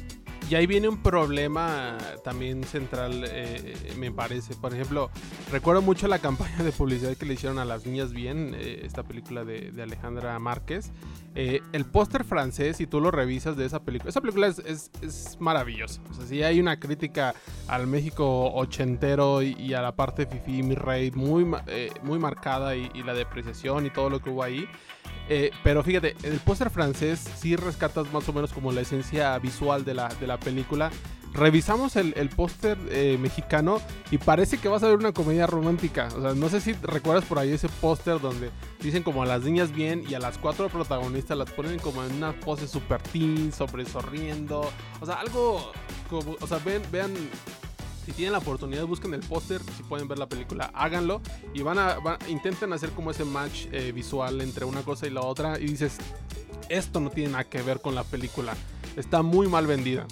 y ahí viene un problema también central, eh, me parece. Por ejemplo, recuerdo mucho la campaña de publicidad que le hicieron a las niñas bien, eh, esta película de, Alejandra Márquez. Eh, el póster francés, si tú lo revisas de esa película, esa película es, es, maravillosa. O sea, sí hay una crítica al México ochentero y, a la parte fifi, mi rey, muy, muy marcada y, y la depreciación y todo lo que hubo ahí. Eh, pero fíjate, el póster francés sí rescatas más o menos como la esencia visual de la, de la película. Revisamos el, póster eh, mexicano y parece que vas a ver una comedia romántica. O sea, no sé si recuerdas por ahí ese póster donde dicen como a las niñas bien y a las cuatro protagonistas las ponen como en una pose super teen, sobre sonriendo. O sea, algo como, o sea, ven, vean si tienen la oportunidad, busquen el póster, si pueden ver la película, háganlo y van a, intenten hacer como ese match eh, visual entre una cosa y la otra y dices, esto no tiene nada que ver con la película, está muy mal vendida.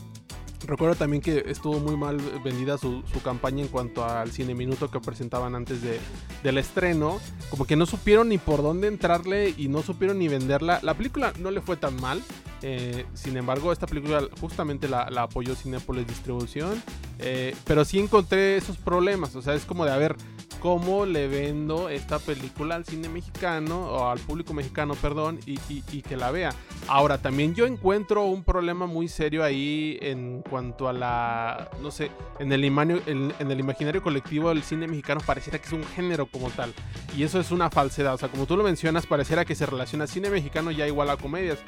Recuerdo también que estuvo muy mal vendida su, campaña en cuanto al cine minuto que presentaban antes de, del estreno. Como que no supieron ni por dónde entrarle y no supieron ni venderla. La película no le fue tan mal. Eh, sin embargo, esta película justamente la, apoyó Cinepolis Distribución. Eh, pero sí encontré esos problemas. O sea, es como de, a ver, ¿cómo le vendo esta película al cine mexicano o al público mexicano, perdón, y, que la vea? Ahora, también yo encuentro un problema muy serio ahí en cuanto a la, no sé, en el, en, en el imaginario colectivo del cine mexicano pareciera que es un género como tal. Y eso es una falsedad. O sea, como tú lo mencionas, pareciera que se relaciona cine mexicano ya igual a comedias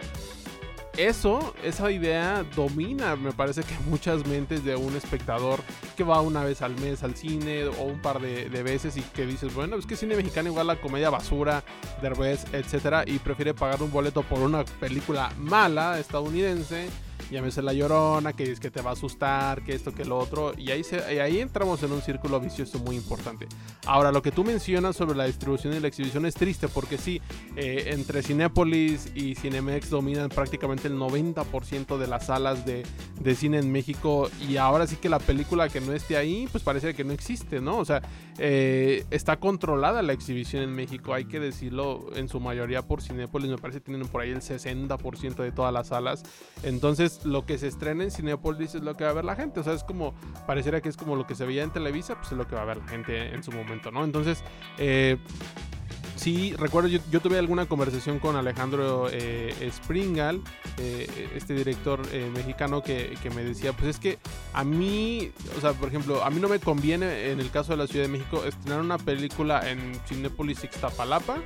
eso, esa idea domina, me parece que muchas mentes de un espectador que va una vez al mes al cine o un par de, veces y que dices, bueno, es que cine mexicano igual la comedia basura, derbez, etcétera, y prefiere pagar un boleto por una película mala estadounidense llámese la llorona, que es que te va a asustar, que esto, que lo otro, y ahí, ahí entramos en un círculo vicioso muy importante. Ahora, lo que tú mencionas sobre la distribución y la exhibición es triste, porque sí, eh, entre Cinépolis y Cinemex dominan prácticamente el 90% de las salas de, de, cine en México, y ahora sí que la película que no esté ahí, pues parece que no existe, ¿no? O sea, eh, está controlada la exhibición en México, hay que decirlo en su mayoría por Cinépolis, me parece que tienen por ahí el 60% de todas las salas, entonces lo que se estrena en Cinepolis es lo que va a ver la gente. O sea, es como, pareciera que es como lo que se veía en Televisa, pues es lo que va a ver la gente en su momento, ¿no? Entonces, eh, sí, recuerdo, yo, tuve alguna conversación con Alejandro eh, Springal, eh, este director eh, mexicano, que, me decía, pues es que a mí, o sea, por ejemplo, a mí no me conviene, en el caso de la Ciudad de México, estrenar una película en Cinepolis Ixtapalapa,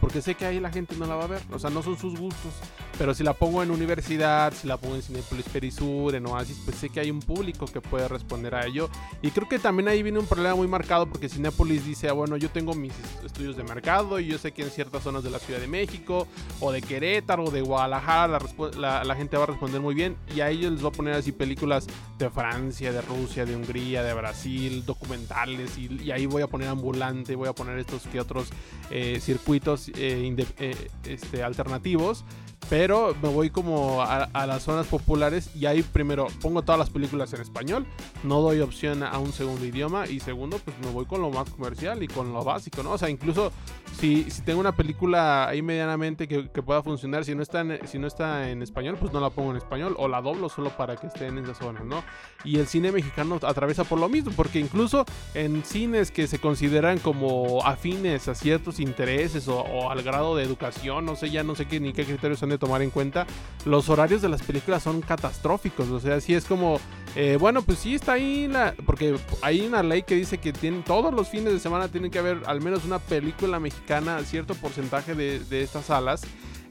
porque sé que ahí la gente no la va a ver, o sea, no son sus gustos, pero si la pongo en Universidad, si la pongo en Cinepolis Perisur, en Oasis, pues sé que hay un público que puede responder a ello, y creo que también ahí viene un problema muy marcado, porque Cinepolis dice, ah, bueno, yo tengo mis estudios de mercado, y yo sé que en ciertas zonas de la Ciudad de México o de Querétaro o de Guadalajara la, gente va a responder muy bien y a ellos les va a poner así películas de Francia, de Rusia, de Hungría, de Brasil, documentales y, ahí voy a poner ambulante, voy a poner estos que otros eh, circuitos eh, eh, este, alternativos pero me voy como a, las zonas populares y ahí primero pongo todas las películas en español, no doy opción a un segundo idioma y segundo pues me voy con lo más comercial y con lo básico, ¿no? O sea, incluso si, si tengo una película ahí medianamente que, pueda funcionar, si no, está en, si no está en español pues no la pongo en español o la doblo solo para que esté en esa zona, ¿no? Y el cine mexicano atraviesa por lo mismo, porque incluso en cines que se consideran como afines a ciertos intereses o, al grado de educación, no sé, ya no sé qué ni qué criterios han de tomar en cuenta, los horarios de las películas son catastróficos. O sea, si es como, eh, bueno, pues sí está ahí, la, porque hay una ley que dice que tienen, todos los fines de semana tienen que haber al menos una película mexicana, cierto porcentaje de, estas salas.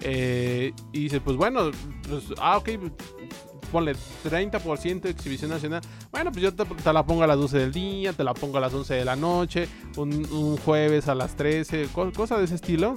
Eh, y dice, pues bueno, pues, ah, ok, ponle 30% de exhibición nacional. Bueno, pues yo te, la pongo a las 12 del día, te la pongo a las 11 de la noche, un, jueves a las 13, cosas de ese estilo.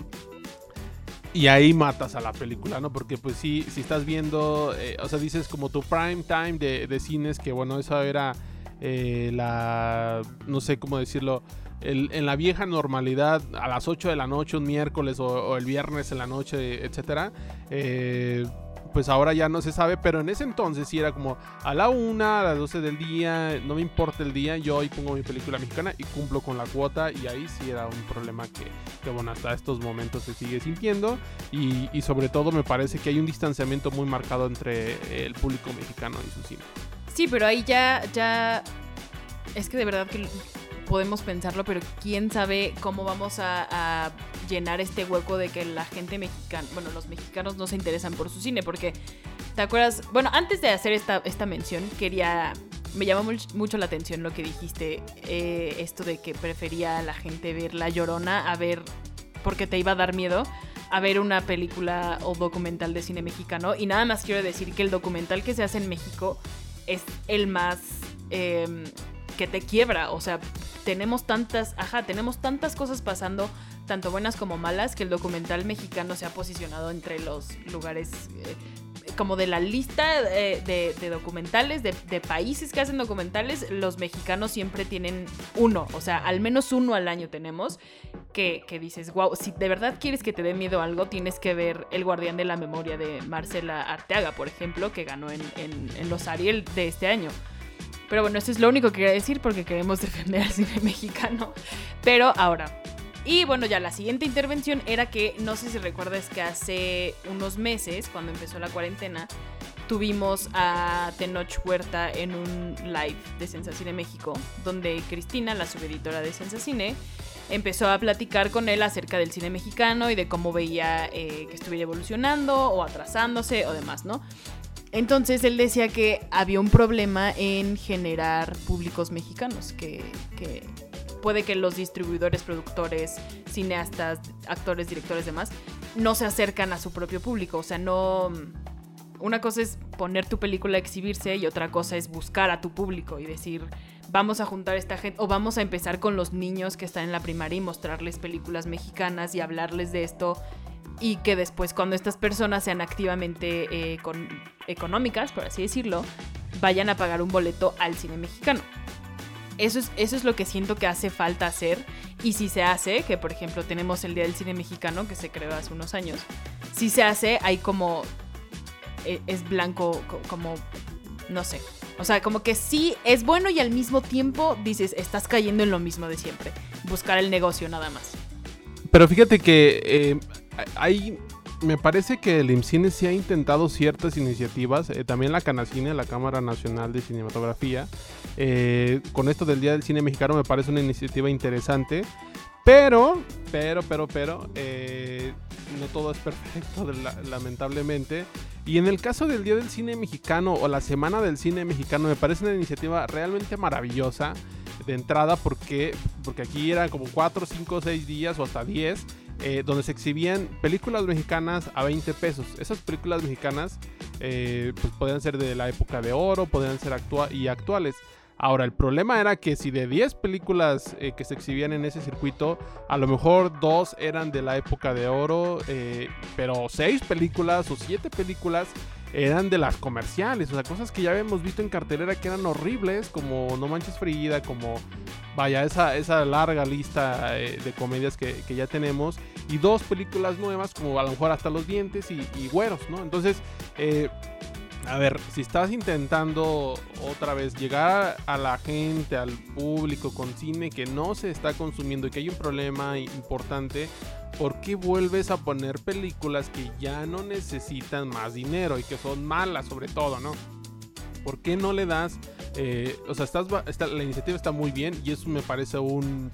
Y ahí matas a la película, ¿no? Porque pues sí, si estás viendo, eh, o sea, dices como tu prime time de, cines, que bueno, eso era eh, la, no sé cómo decirlo, en la vieja normalidad, a las 8 de la noche, un miércoles o, el viernes en la noche, etcétera. Eh, pues ahora ya no se sabe, pero en ese entonces sí era como a la una, a las 12 del día, no me importa el día, yo hoy pongo mi película mexicana y cumplo con la cuota y ahí sí era un problema que, que bueno, hasta estos momentos se sigue sintiendo y, sobre todo me parece que hay un distanciamiento muy marcado entre el público mexicano y su cine. Sí, pero ahí ya, ya. Es que de verdad que podemos pensarlo, pero quién sabe cómo vamos a, llenar este hueco de que la gente mexicana, bueno, los mexicanos no se interesan por su cine, porque, ¿te acuerdas? Bueno, antes de hacer esta, esta mención, quería, me llamó mucho la atención lo que dijiste, eh, esto de que prefería a la gente ver La Llorona a ver, porque te iba a dar miedo, a ver una película o documental de cine mexicano. Y nada más quiero decir que el documental que se hace en México es el más... Em, que te quiebra, o sea, tenemos tantas, ajá, tenemos tantas cosas pasando, tanto buenas como malas, que el documental mexicano se ha posicionado entre los lugares eh, como de la lista de, documentales, de, países que hacen documentales, los mexicanos siempre tienen uno, o sea, al menos uno al año tenemos, que, dices, wow, si de verdad quieres que te dé miedo algo, tienes que ver El Guardián de la Memoria de Marcela Arteaga, por ejemplo, que ganó en, en los Ariel de este año. Pero bueno, eso es lo único que quería decir porque queremos defender al cine mexicano. Pero ahora. Y bueno, ya la siguiente intervención era que, no sé si recuerdas que hace unos meses, cuando empezó la cuarentena, tuvimos a Tenoch Huerta en un live de Sensacine México, donde Cristina, la subeditora de Sensacine, empezó a platicar con él acerca del cine mexicano y de cómo veía eh, que estuviera evolucionando o atrasándose o demás, ¿no? Entonces él decía que había un problema en generar públicos mexicanos, que, puede que los distribuidores, productores, cineastas, actores, directores, demás, no se acercan a su propio público. O sea, no... Una cosa es poner tu película a exhibirse y otra cosa es buscar a tu público y decir, vamos a juntar a esta gente o vamos a empezar con los niños que están en la primaria y mostrarles películas mexicanas y hablarles de esto y que después cuando estas personas sean activamente eh, económicas, por así decirlo, vayan a pagar un boleto al cine mexicano. Eso es, eso es lo que siento que hace falta hacer. Y si se hace, que por ejemplo tenemos el Día del Cine Mexicano, que se creó hace unos años, si se hace, hay como... E, es blanco, como... No sé. O sea, como que sí es bueno y al mismo tiempo dices, estás cayendo en lo mismo de siempre. Buscar el negocio nada más. Pero fíjate que eh, hay me parece que el IMCINE sí ha intentado ciertas iniciativas, eh, también la Canacine, la Cámara Nacional de Cinematografía, eh, con esto del Día del Cine Mexicano me parece una iniciativa interesante, pero, pero, pero, pero, eh, no todo es perfecto, lamentablemente. Y en el caso del Día del Cine Mexicano o la Semana del Cine Mexicano me parece una iniciativa realmente maravillosa de entrada porque, porque aquí eran como 4, 5, 6 días o hasta 10 eh, donde se exhibían películas mexicanas a 20 pesos. Esas películas mexicanas eh, pues podían ser de la época de oro, podían ser actua y actuales. Ahora, el problema era que si de 10 películas eh, que se exhibían en ese circuito, a lo mejor dos eran de la época de oro, pero 6 películas o 7 películas eran de las comerciales, o sea, cosas que ya habíamos visto en cartelera que eran horribles, como No Manches Frida, como vaya, esa, esa larga lista de comedias que, ya tenemos, y dos películas nuevas, como a lo mejor hasta los dientes y, güeros, ¿no? Entonces, eh, a ver, si estás intentando otra vez llegar a la gente, al público con cine que no se está consumiendo y que hay un problema importante, ¿por qué vuelves a poner películas que ya no necesitan más dinero y que son malas sobre todo, ¿no? ¿Por qué no le das... Eh, o sea, estás, la iniciativa está muy bien y eso me parece un,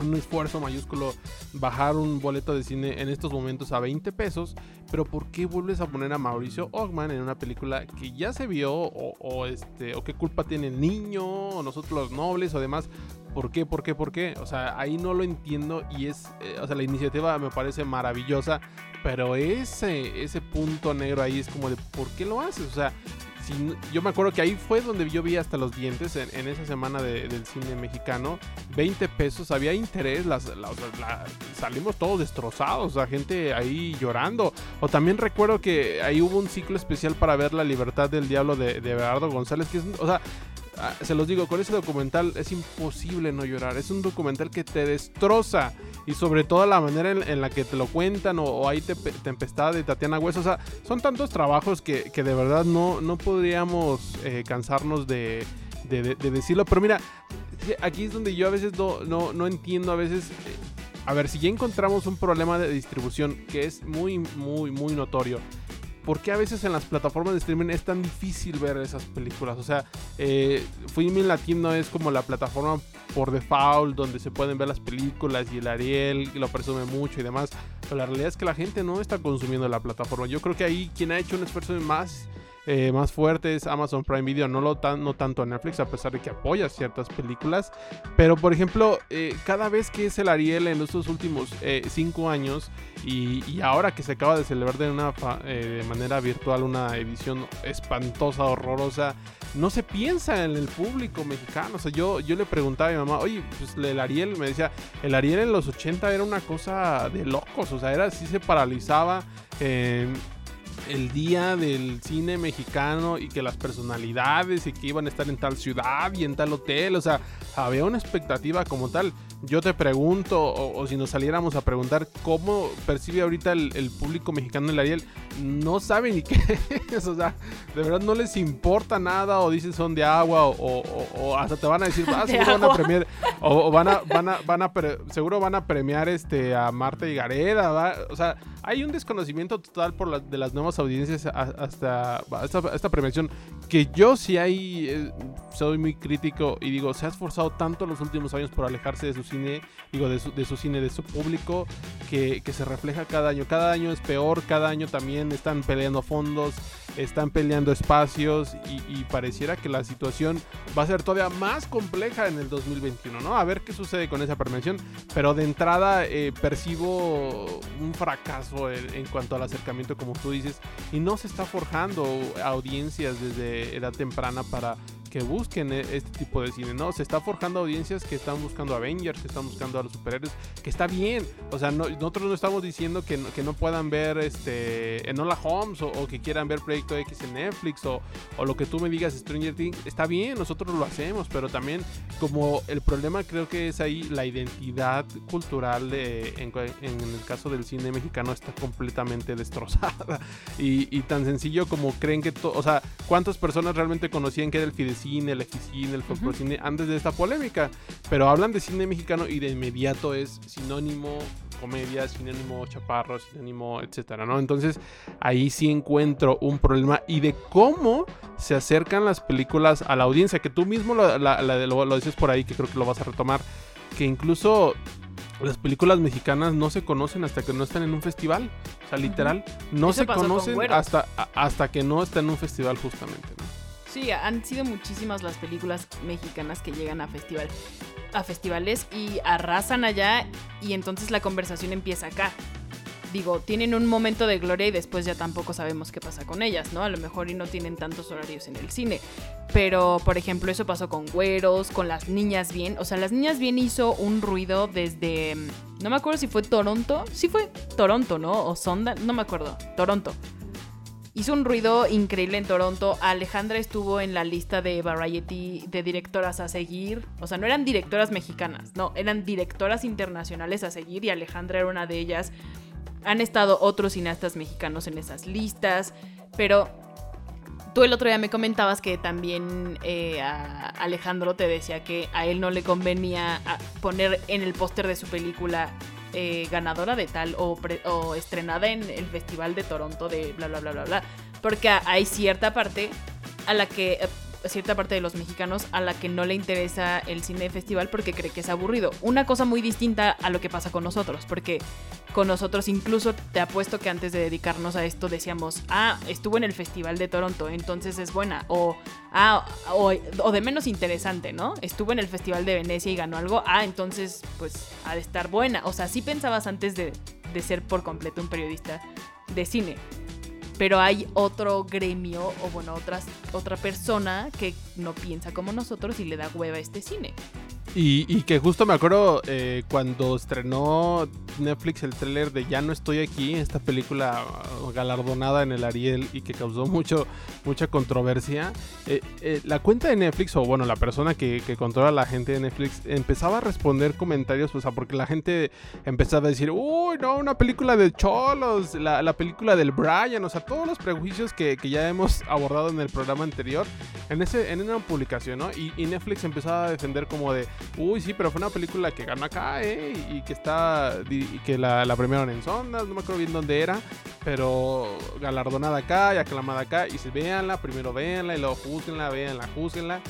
un esfuerzo mayúsculo bajar un boleto de cine en estos momentos a 20 pesos, pero ¿por qué vuelves a poner a Mauricio Ogman en una película que ya se vio o, este o qué culpa tiene el niño o nosotros los nobles o demás? ¿Por qué? ¿Por qué? ¿Por qué? O sea, ahí no lo entiendo y es, eh, o sea, la iniciativa me parece maravillosa, pero ese, ese punto negro ahí es como de, ¿por qué lo haces? O sea, yo me acuerdo que ahí fue donde yo vi hasta los dientes en, esa semana del cine mexicano. 20 pesos, había interés, las, salimos todos destrozados, la gente ahí llorando. O también recuerdo que ahí hubo un ciclo especial para ver La libertad del diablo de, de González, que o sea, ah, se los digo, con ese documental es imposible no llorar. Es un documental que te destroza y sobre todo la manera en, la que te lo cuentan o, hay Tempestad de Tatiana Hueso. O sea, son tantos trabajos que, de verdad no, no podríamos eh, cansarnos de, decirlo. Pero mira, aquí es donde yo a veces no, no, entiendo, a veces... Eh, a ver, si ya encontramos un problema de distribución que es muy, muy, muy notorio, ¿por qué a veces en las plataformas de streaming es tan difícil ver esas películas? O sea, eh, Filmin Latino es como la plataforma por default donde se pueden ver las películas y el Ariel lo presume mucho y demás. Pero la realidad es que la gente no está consumiendo la plataforma. Yo creo que ahí quien ha hecho un esfuerzo más eh, más fuerte es Amazon Prime Video, no, lo tan, no tanto Netflix, a pesar de que apoya ciertas películas. Pero, por ejemplo, eh, cada vez que es el Ariel en estos últimos eh, cinco años y, ahora que se acaba de celebrar de una de manera virtual una edición espantosa, horrorosa, no se piensa en el público mexicano. O sea, yo, yo le preguntaba a mi mamá, oye, pues el Ariel, me decía, el Ariel en los 80 era una cosa de locos, o sea, era así, se paralizaba el día del cine mexicano y que las personalidades y que iban a estar en tal ciudad y en tal hotel, o sea, había una expectativa como tal yo te pregunto, o, si nos saliéramos a preguntar cómo percibe ahorita el, público mexicano el Ariel, no sabe ni qué es, o sea, de verdad no les importa nada, o dicen son de agua, o, hasta te van a decir, ah, seguro van a premiar, o, van a, van a, van a seguro van a premiar este a Marta y Gareda, o sea, hay un desconocimiento total por la, de las nuevas audiencias hasta, esta, premiación, que yo sí hay, eh, soy muy crítico y digo, se ha esforzado tanto en los últimos años por alejarse de sus cine, digo, de su, de su cine, de su público, que, que, se refleja cada año. Cada año es peor, cada año también están peleando fondos, están peleando espacios y, pareciera que la situación va a ser todavía más compleja en el 2021, ¿no? A ver qué sucede con esa prevención, pero de entrada eh, percibo un fracaso en, en, cuanto al acercamiento, como tú dices, y no se está forjando audiencias desde edad temprana para que busquen e, este tipo de cine, ¿no? Se está forjando audiencias que están buscando Avengers, que están buscando a los superhéroes, que está bien. O sea, nosotros no estamos diciendo que no, que no puedan ver este Enola Holmes o, que quieran ver Proyecto X en Netflix o, o, lo que tú me digas Stranger Things. Está bien, nosotros lo hacemos, pero también como el problema creo que es ahí la identidad cultural de, en, el caso del cine mexicano está completamente destrozada. Y, y tan sencillo como creen que, o sea, ¿cuántas personas realmente conocían que era el cine, el F-Cine, el Folclore antes de esta polémica. Pero hablan de cine mexicano y de inmediato es sinónimo comedia, sinónimo chaparro, sinónimo, etcétera, ¿no? Entonces ahí sí encuentro un problema y de cómo se acercan las películas a la audiencia, que tú mismo lo, lo dices por ahí, que creo que lo vas a retomar, que incluso las películas mexicanas no se conocen hasta que no están en un festival. O sea, literal, no se conocen hasta, hasta que no están en un festival justamente. ¿no? Han sido muchísimas las películas mexicanas que llegan a festival a festivales y arrasan allá y entonces la conversación empieza acá. Digo, tienen un momento de gloria y después ya tampoco sabemos qué pasa con ellas, ¿no? A lo mejor y no tienen tantos horarios en el cine. Pero, por ejemplo, eso pasó con Güeros, con Las Niñas Bien. O sea, Las Niñas Bien hizo un ruido desde... No me acuerdo si fue Toronto. Sí fue Toronto, ¿no? O Sonda. No me acuerdo. Toronto hizo un ruido increíble en Toronto. Alejandra estuvo en la lista de Variety de directoras a seguir. O sea, no eran directoras mexicanas, no, eran directoras internacionales a seguir y Alejandra era una de ellas. Han estado otros cineastas mexicanos en esas listas, pero tú el otro día me comentabas que también eh, Alejandro te decía que a él no le convenía poner en el póster de su película eh, ganadora de tal o, o, estrenada en el Festival de Toronto de bla, bla, bla, bla, bla. Porque hay cierta parte a la que eh, cierta parte de los mexicanos a la que no le interesa el cine de festival porque cree que es aburrido. Una cosa muy distinta a lo que pasa con nosotros, porque con nosotros incluso te apuesto que antes de dedicarnos a esto decíamos, ah, estuvo en el Festival de Toronto, entonces es buena, o, ah, o, de menos interesante, ¿no? Estuvo en el Festival de Venecia y ganó algo, ah, entonces pues ha de estar buena. O sea, sí pensabas antes de, de ser por completo un periodista de cine pero hay otro gremio o bueno, otras, otra persona que no piensa como nosotros y le da hueva a este cine. Y, que justo me acuerdo eh, cuando estrenó Netflix el tráiler de Ya no estoy aquí, esta película galardonada en el Ariel y que causó mucho, mucha controversia. Eh, eh, la cuenta de Netflix, o bueno, la persona que, controla a la gente de Netflix, empezaba a responder comentarios, o sea, porque la gente empezaba a decir, uy, no, una película de cholos, la, película del Brian, o sea, todos los prejuicios que, ya hemos abordado en el programa anterior, en, ese, en una publicación, ¿no? Y, y Netflix empezaba a defender como de uy, sí, pero fue una película que ganó acá, ¿eh? Y que está, y que la, la premiaron en Sondas, no me acuerdo bien dónde era, pero galardonada acá y aclamada acá. Y si véanla, primero véanla y luego juzguenla, véanla, juzguenla.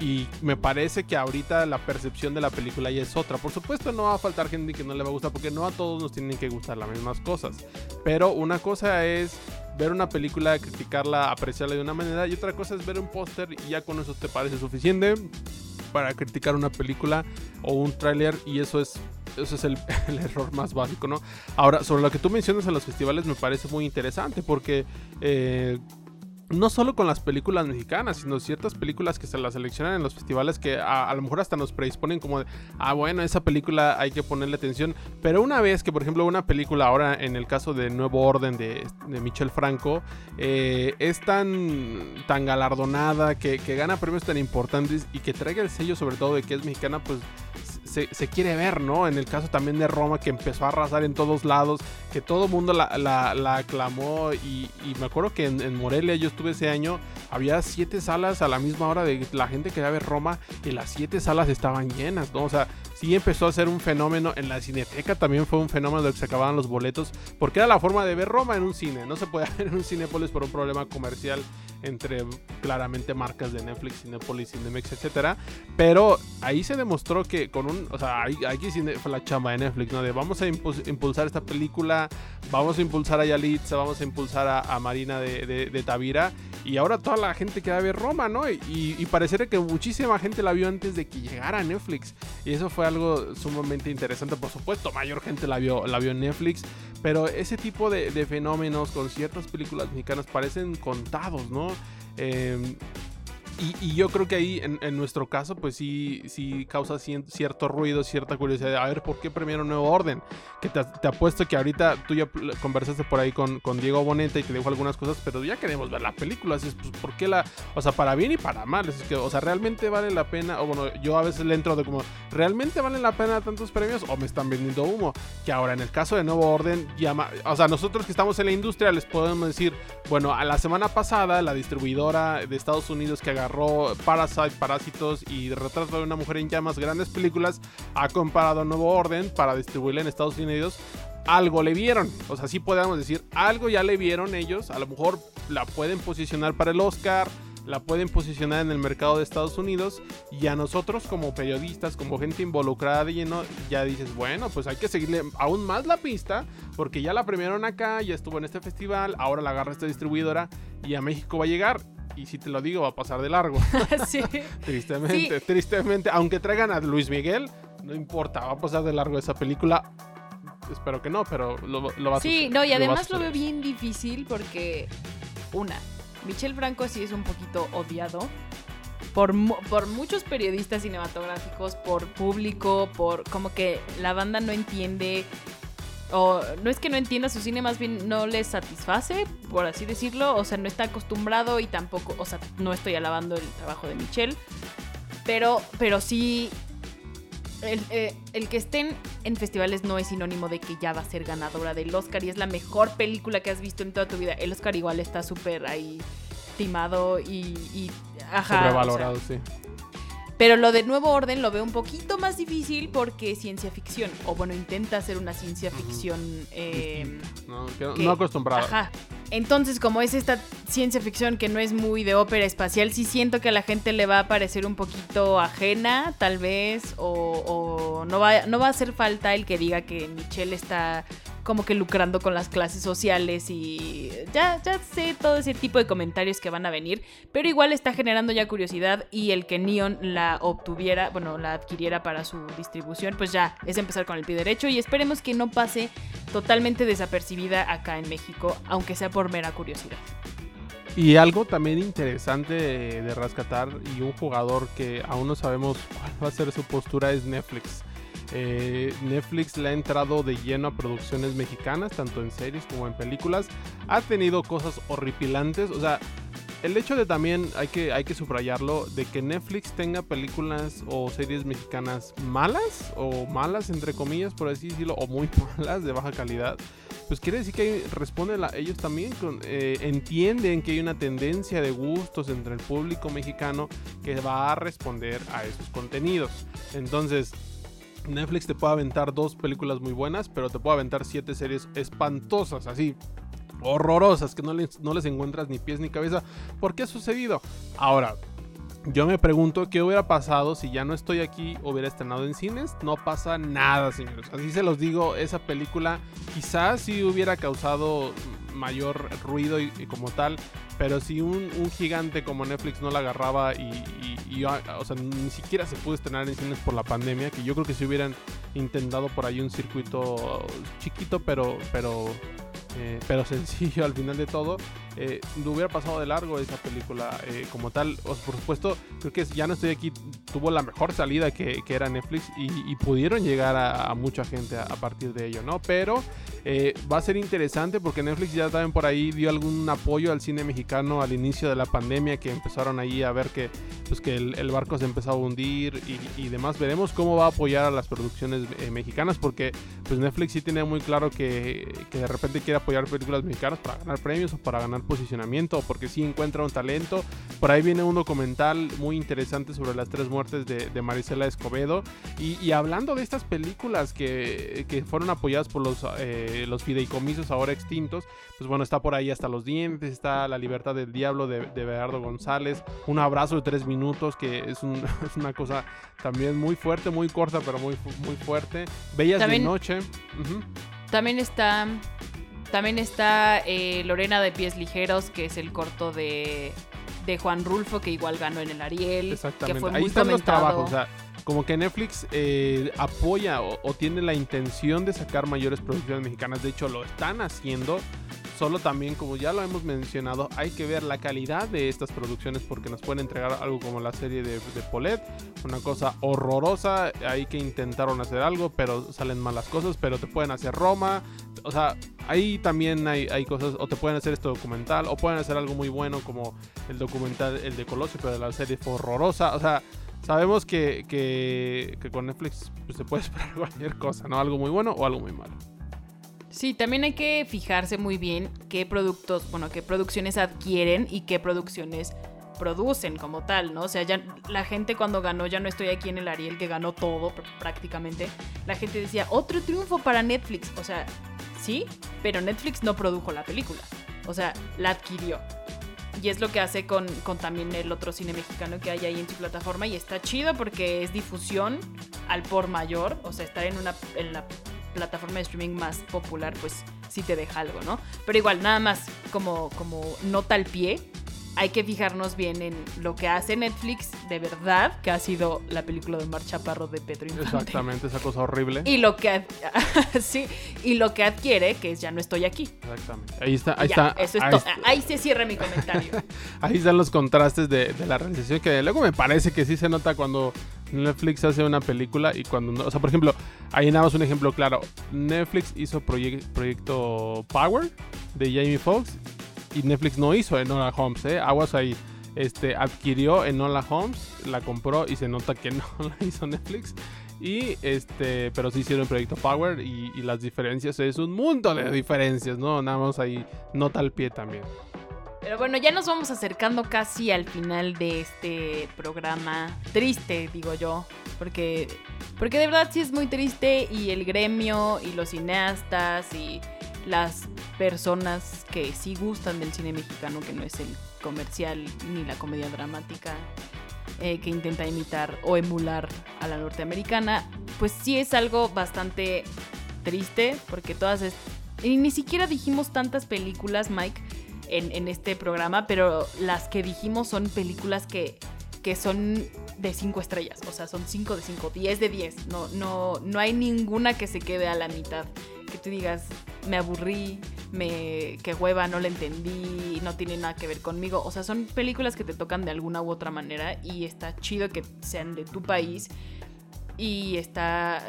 Y me parece que ahorita la percepción de la película ya es otra. Por supuesto, no va a faltar gente que no le va a gustar, porque no a todos nos tienen que gustar las mismas cosas. Pero una cosa es ver una película, criticarla, apreciarla de una manera, y otra cosa es ver un póster y ya con eso te parece suficiente para criticar una película o un tráiler y eso es eso es el, el, error más básico, ¿no? Ahora, sobre lo que tú mencionas en los festivales me parece muy interesante porque eh, no solo con las películas mexicanas, sino ciertas películas que se las seleccionan en los festivales que a, lo mejor hasta nos predisponen como de, ah, bueno, esa película hay que ponerle atención. Pero una vez que, por ejemplo, una película ahora, en el caso de Nuevo Orden de, de Michel Franco, eh, es tan, tan galardonada, que, que gana premios tan importantes y que traiga el sello sobre todo de que es mexicana, pues se, se, quiere ver, ¿no? En el caso también de Roma, que empezó a arrasar en todos lados, que todo el mundo la, la, la aclamó. Y, y, me acuerdo que en, Morelia yo estuve ese año, había siete salas a la misma hora de la gente que ver Roma y las siete salas estaban llenas, ¿no? O sea, sí empezó a ser un fenómeno. En la cineteca también fue un fenómeno de que se acababan los boletos, porque era la forma de ver Roma en un cine. No se puede ver en un Cinépolis por un problema comercial entre claramente marcas de Netflix, Cinepolis, Cinemex, etcétera. Pero ahí se demostró que con un, o sea, aquí sí fue la chamba de Netflix, ¿no? De vamos a impulsar esta película, vamos a impulsar a Yalitza, vamos a impulsar a, Marina de, de, de, Tavira. Y ahora toda la gente queda a ver Roma, ¿no? Y, y que muchísima gente la vio antes de que llegara a Netflix. Y eso fue algo sumamente interesante, por supuesto. Mayor gente la vio, la vio en Netflix. Pero ese tipo de, fenómenos con ciertas películas mexicanas parecen contados, ¿no? Eh, y, y, yo creo que ahí, en, en, nuestro caso, pues sí, sí causa cierto ruido, cierta curiosidad. A ver, ¿por qué premiaron Nuevo Orden? Que te, te, apuesto que ahorita tú ya conversaste por ahí con, con, Diego Boneta y te dijo algunas cosas, pero ya queremos ver la película. Así es, pues, ¿por qué la...? O sea, para bien y para mal. Es que, o sea, ¿realmente vale la pena? O bueno, yo a veces le entro de como, ¿realmente valen la pena tantos premios? ¿O me están vendiendo humo? Que ahora, en el caso de Nuevo Orden, llama... O sea, nosotros que estamos en la industria les podemos decir, bueno, a la semana pasada, la distribuidora de Estados Unidos que agarró Parasite, Parásitos y Retrato de una mujer en llamas, grandes películas, ha comparado Nuevo Orden para distribuirla en Estados Unidos. Algo le vieron, o sea, sí podemos decir, algo ya le vieron ellos, a lo mejor la pueden posicionar para el Oscar, la pueden posicionar en el mercado de Estados Unidos. Y a nosotros como periodistas, como gente involucrada de lleno, ya dices, bueno, pues hay que seguirle aún más la pista porque ya la premiaron acá, ya estuvo en este festival, ahora la agarra esta distribuidora y a México va a llegar y si te lo digo va a pasar de largo. sí. tristemente, sí. tristemente, aunque traigan a Luis Miguel, no importa, va a pasar de largo esa película. Espero que no, pero lo, lo va a Sí, no, y además lo, lo veo bien difícil porque, una, Michel Franco sí es un poquito odiado por, por muchos periodistas cinematográficos, por público, por como que la banda no entiende o no es que no entienda su cine, más bien no le satisface, por así decirlo, o sea, no está acostumbrado y tampoco, o sea, no estoy alabando el trabajo de Michelle, pero, pero sí, el, eh, el, que estén en festivales no es sinónimo de que ya va a ser ganadora del Oscar y es la mejor película que has visto en toda tu vida. El Oscar igual está súper ahí timado y, ajá. Sobrevalorado, o sí. Pero lo de Nuevo Orden lo veo un poquito más difícil porque es ciencia ficción. O bueno, intenta hacer una ciencia ficción. Eh, no, que, no acostumbrado. Ajá. Entonces, como es esta ciencia ficción que no es muy de ópera espacial, sí siento que a la gente le va a parecer un poquito ajena, tal vez. O, o no, va, no va a hacer falta el que diga que Michelle está como que lucrando con las clases sociales y ya, ya sé todo ese tipo de comentarios que van a venir, pero igual está generando ya curiosidad y el que Neon la obtuviera, bueno, la adquiriera para su distribución, pues ya es empezar con el pie derecho y esperemos que no pase totalmente desapercibida acá en México, aunque sea por mera curiosidad. Y algo también interesante de, de rescatar y un jugador que aún no sabemos cuál va a ser su postura es Netflix. Eh, Netflix le ha entrado de lleno a producciones mexicanas, tanto en series como en películas. Ha tenido cosas horripilantes, o sea, el hecho de también, hay que, hay que subrayarlo, de que Netflix tenga películas o series mexicanas malas, o malas entre comillas, por así decirlo, o muy malas, de baja calidad, pues quiere decir que responde ellos también eh, entienden que hay una tendencia de gustos entre el público mexicano que va a responder a esos contenidos. Entonces, Netflix te puede aventar dos películas muy buenas, pero te puede aventar siete series espantosas, así horrorosas, que no les, no les encuentras ni pies ni cabeza. ¿Por qué ha sucedido? Ahora, yo me pregunto qué hubiera pasado si ya no estoy aquí, hubiera estrenado en cines. No pasa nada, señores. Así se los digo, esa película quizás sí hubiera causado mayor ruido y, como tal, pero si un, gigante como Netflix no la agarraba y, o sea, ni siquiera se pudo estrenar en cines por la pandemia, que yo creo que si hubieran intentado por ahí un circuito chiquito, pero, pero eh, pero sencillo al final de todo. Eh, hubiera pasado de largo esa película eh, como tal. por supuesto, creo que ya no estoy aquí. Tuvo la mejor salida que, era Netflix y, pudieron llegar a, mucha gente a, partir de ello, ¿no? Pero va a ser interesante porque Netflix ya también por ahí dio algún apoyo al cine mexicano al inicio de la pandemia que empezaron ahí a ver que, pues, que el, barco se empezaba a hundir y, demás. Veremos cómo va a apoyar a las producciones mexicanas porque pues Netflix sí tiene muy claro que, que de repente quiere apoyar películas mexicanas para ganar premios o para ganar posicionamiento porque si encuentra un talento. Por ahí viene un documental muy interesante sobre las tres muertes de, Marisela Escobedo. Y, hablando de estas películas que, que fueron apoyadas por los, eh, los fideicomisos ahora extintos, pues bueno, está por ahí hasta los dientes, está La libertad del diablo de, de González, un abrazo de tres minutos que es, es, una cosa también muy fuerte, muy corta, pero muy, muy fuerte. Bellas de noche. También está también está eh, Lorena de Pies Ligeros, que es el corto de, de Juan Rulfo, que igual ganó en el Ariel. Exactamente. Que fue Ahí están los trabajos. O sea, como que Netflix eh, apoya o, tiene la intención de sacar mayores producciones mexicanas. De hecho, lo están haciendo. Solo también, como ya lo hemos mencionado, hay que ver la calidad de estas producciones porque nos pueden entregar algo como la serie de, de Polet, una cosa horrorosa. Hay que intentaron hacer algo, pero salen malas cosas, pero te pueden hacer Roma. O sea, ahí también hay, cosas, o te pueden hacer esto documental, o pueden hacer algo muy bueno como el documental, el de Colosio, pero la serie fue horrorosa. O sea, sabemos que, que, con Netflix pues, se puede esperar cualquier cosa, ¿no? Algo muy bueno o algo muy malo. Sí, también hay que fijarse muy bien qué productos, bueno, qué producciones adquieren y qué producciones producen como tal, ¿no? O sea, ya la gente cuando ganó, ya no estoy aquí en el Ariel que ganó todo prácticamente, la gente decía, otro triunfo para Netflix. O sea, sí, pero Netflix no produjo la película. O sea, la adquirió. Y es lo que hace con, también el otro cine mexicano que hay ahí en su plataforma. Y está chido porque es difusión al por mayor. O sea, estar en, una, en la plataforma de streaming más popular, pues sí te deja algo, ¿no? Pero igual, nada más como, como nota al pie hay que fijarnos bien en lo que hace Netflix de verdad, que ha sido la película de Mar Chaparro de Pedro Infante. Exactamente, esa cosa horrible. Y lo que sí, y lo que adquiere, que es ya no estoy aquí. Exactamente. Ahí está, ahí está. Eso es ahí, ahí, se cierra mi comentario. ahí están los contrastes de, la realización que luego me parece que sí se nota cuando Netflix hace una película y cuando no. O sea, por ejemplo, ahí nada más un ejemplo claro. Netflix hizo proyecto Power de Jamie Foxx y Netflix no hizo Enola Holmes, ¿eh? Aguas ahí. Este, adquirió Enola Holmes, la compró y se nota que no la hizo Netflix. Y este, pero sí hicieron el proyecto Power y, las diferencias es un mundo de diferencias, ¿no? Nada más ahí nota al pie también. Pero bueno, ya nos vamos acercando casi al final de este programa. Triste, digo yo. Porque, porque de verdad sí es muy triste. Y el gremio y los cineastas y las personas que sí gustan del cine mexicano, que no es el comercial ni la comedia dramática, eh, que intenta imitar o emular a la norteamericana, pues sí es algo bastante triste, porque todas... Es... Y ni siquiera dijimos tantas películas, Mike, en, en este programa, pero las que dijimos son películas que, que son de 5 estrellas, o sea, son 5 de 5, 10 de 10, no, no, no hay ninguna que se quede a la mitad que tú digas, me aburrí, me qué hueva, no la entendí, no tiene nada que ver conmigo. O sea, son películas que te tocan de alguna u otra manera y está chido que sean de tu país y está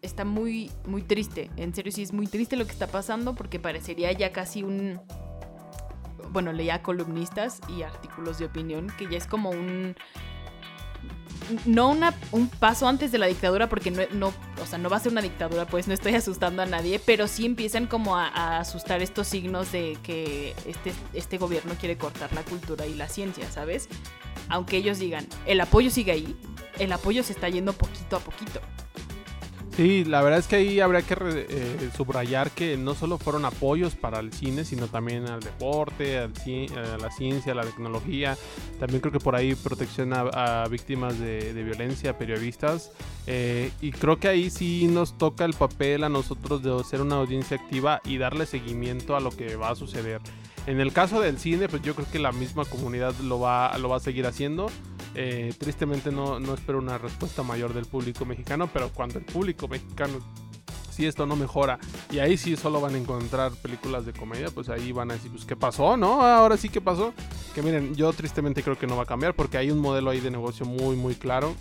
está muy muy triste. En serio sí es muy triste lo que está pasando porque parecería ya casi un bueno, leía columnistas y artículos de opinión, que ya es como un no una, un paso antes de la dictadura, porque no, no, o sea, no va a ser una dictadura, pues no estoy asustando a nadie, pero sí empiezan como a, asustar estos signos de que este, este gobierno quiere cortar la cultura y la ciencia, ¿sabes? Aunque ellos digan, el apoyo sigue ahí, el apoyo se está yendo poquito a poquito. Sí, la verdad es que ahí habría que eh, subrayar que no solo fueron apoyos para el cine, sino también al deporte, al a la ciencia, a la tecnología. También creo que por ahí protección a, a víctimas de, de, violencia, periodistas. Eh, y creo que ahí sí nos toca el papel a nosotros de ser una audiencia activa y darle seguimiento a lo que va a suceder. En el caso del cine, pues yo creo que la misma comunidad lo va, lo va a seguir haciendo. Eh, tristemente no, no espero una respuesta mayor del público mexicano, pero cuando el público mexicano, si esto no mejora, y ahí sí solo van a encontrar películas de comedia, pues ahí van a decir, pues qué pasó, ¿no? Ahora sí qué pasó. Que miren, yo tristemente creo que no va a cambiar porque hay un modelo ahí de negocio muy, muy claro.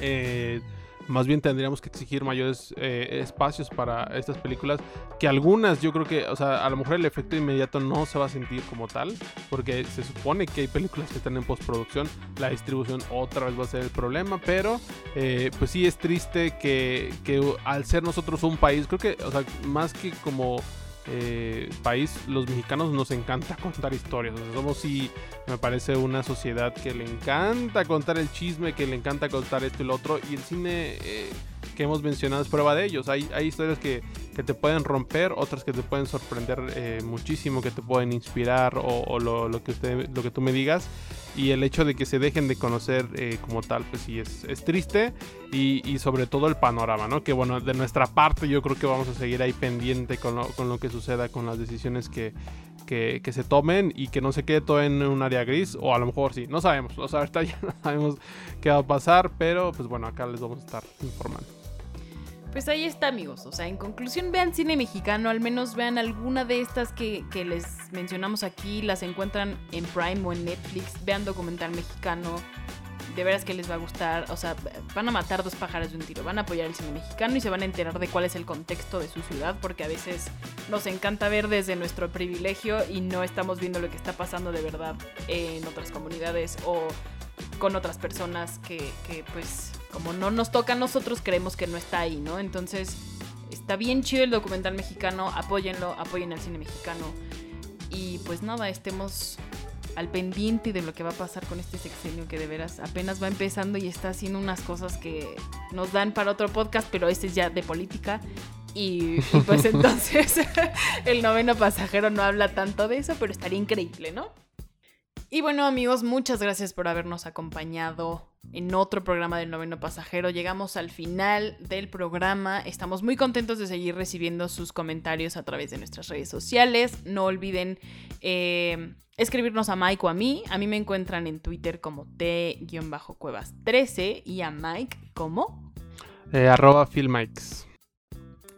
Eh, más bien tendríamos que exigir mayores eh, espacios para estas películas. Que algunas yo creo que, o sea, a lo mejor el efecto inmediato no se va a sentir como tal. Porque se supone que hay películas que están en postproducción. La distribución otra vez va a ser el problema. Pero eh, pues sí es triste que, que al ser nosotros un país, creo que, o sea, más que como eh, país, los mexicanos nos encanta contar historias. Somos sí, me parece una sociedad que le encanta contar el chisme, que le encanta contar esto y lo otro. Y el cine eh, que hemos mencionado es prueba de ellos. Hay, hay historias que, que, te pueden romper, otras que te pueden sorprender eh, muchísimo, que te pueden inspirar o, o lo, lo, que usted, lo que tú me digas. Y el hecho de que se dejen de conocer eh, como tal, pues sí, es, es triste. Y, y, sobre todo el panorama, ¿no? Que bueno, de nuestra parte yo creo que vamos a seguir ahí pendiente con lo, con lo que suceda, con las decisiones que, que, se tomen y que no se quede todo en un área gris. O a lo mejor sí, no sabemos. Ahorita ya no sabemos qué va a pasar, pero pues bueno, acá les vamos a estar informando. Pues ahí está, amigos. O sea, en conclusión, vean cine mexicano, al menos vean alguna de estas que, que, les mencionamos aquí, las encuentran en Prime o en Netflix. Vean documental mexicano. De veras que les va a gustar. O sea, van a matar dos pájaros de un tiro. Van a apoyar el cine mexicano y se van a enterar de cuál es el contexto de su ciudad, porque a veces nos encanta ver desde nuestro privilegio y no estamos viendo lo que está pasando de verdad en otras comunidades o con otras personas que, que pues como no nos toca a nosotros, creemos que no está ahí, ¿no? Entonces, está bien chido el documental mexicano, apóyenlo, apoyen al cine mexicano. Y pues nada, estemos al pendiente de lo que va a pasar con este sexenio que de veras apenas va empezando y está haciendo unas cosas que nos dan para otro podcast, pero este es ya de política. Y, y pues entonces el noveno pasajero no habla tanto de eso, pero estaría increíble, ¿no? Y bueno amigos, muchas gracias por habernos acompañado en otro programa del noveno pasajero. Llegamos al final del programa. Estamos muy contentos de seguir recibiendo sus comentarios a través de nuestras redes sociales. No olviden eh, escribirnos a Mike o a mí. A mí me encuentran en Twitter como T-Cuevas13 y a Mike como... Eh, arroba Philmikes.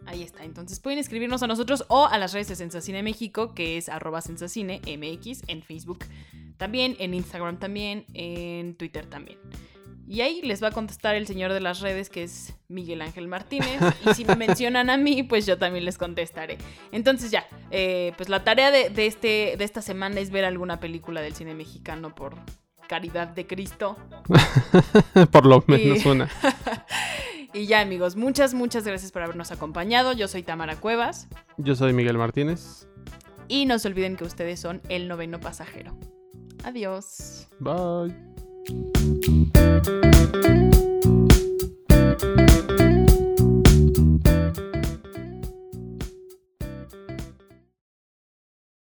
Ahí está. Entonces pueden escribirnos a nosotros o a las redes de Sensacine México, que es arroba Sensacine MX en Facebook también, en Instagram también, en Twitter también. Y ahí les va a contestar el señor de las redes, que es Miguel Ángel Martínez. Y si me mencionan a mí, pues yo también les contestaré. Entonces ya, eh, pues la tarea de, de, este, de esta semana es ver alguna película del cine mexicano por caridad de Cristo. por lo menos y... una. y ya amigos, muchas, muchas gracias por habernos acompañado. Yo soy Tamara Cuevas. Yo soy Miguel Martínez. Y no se olviden que ustedes son el noveno pasajero. Adiós. Bye.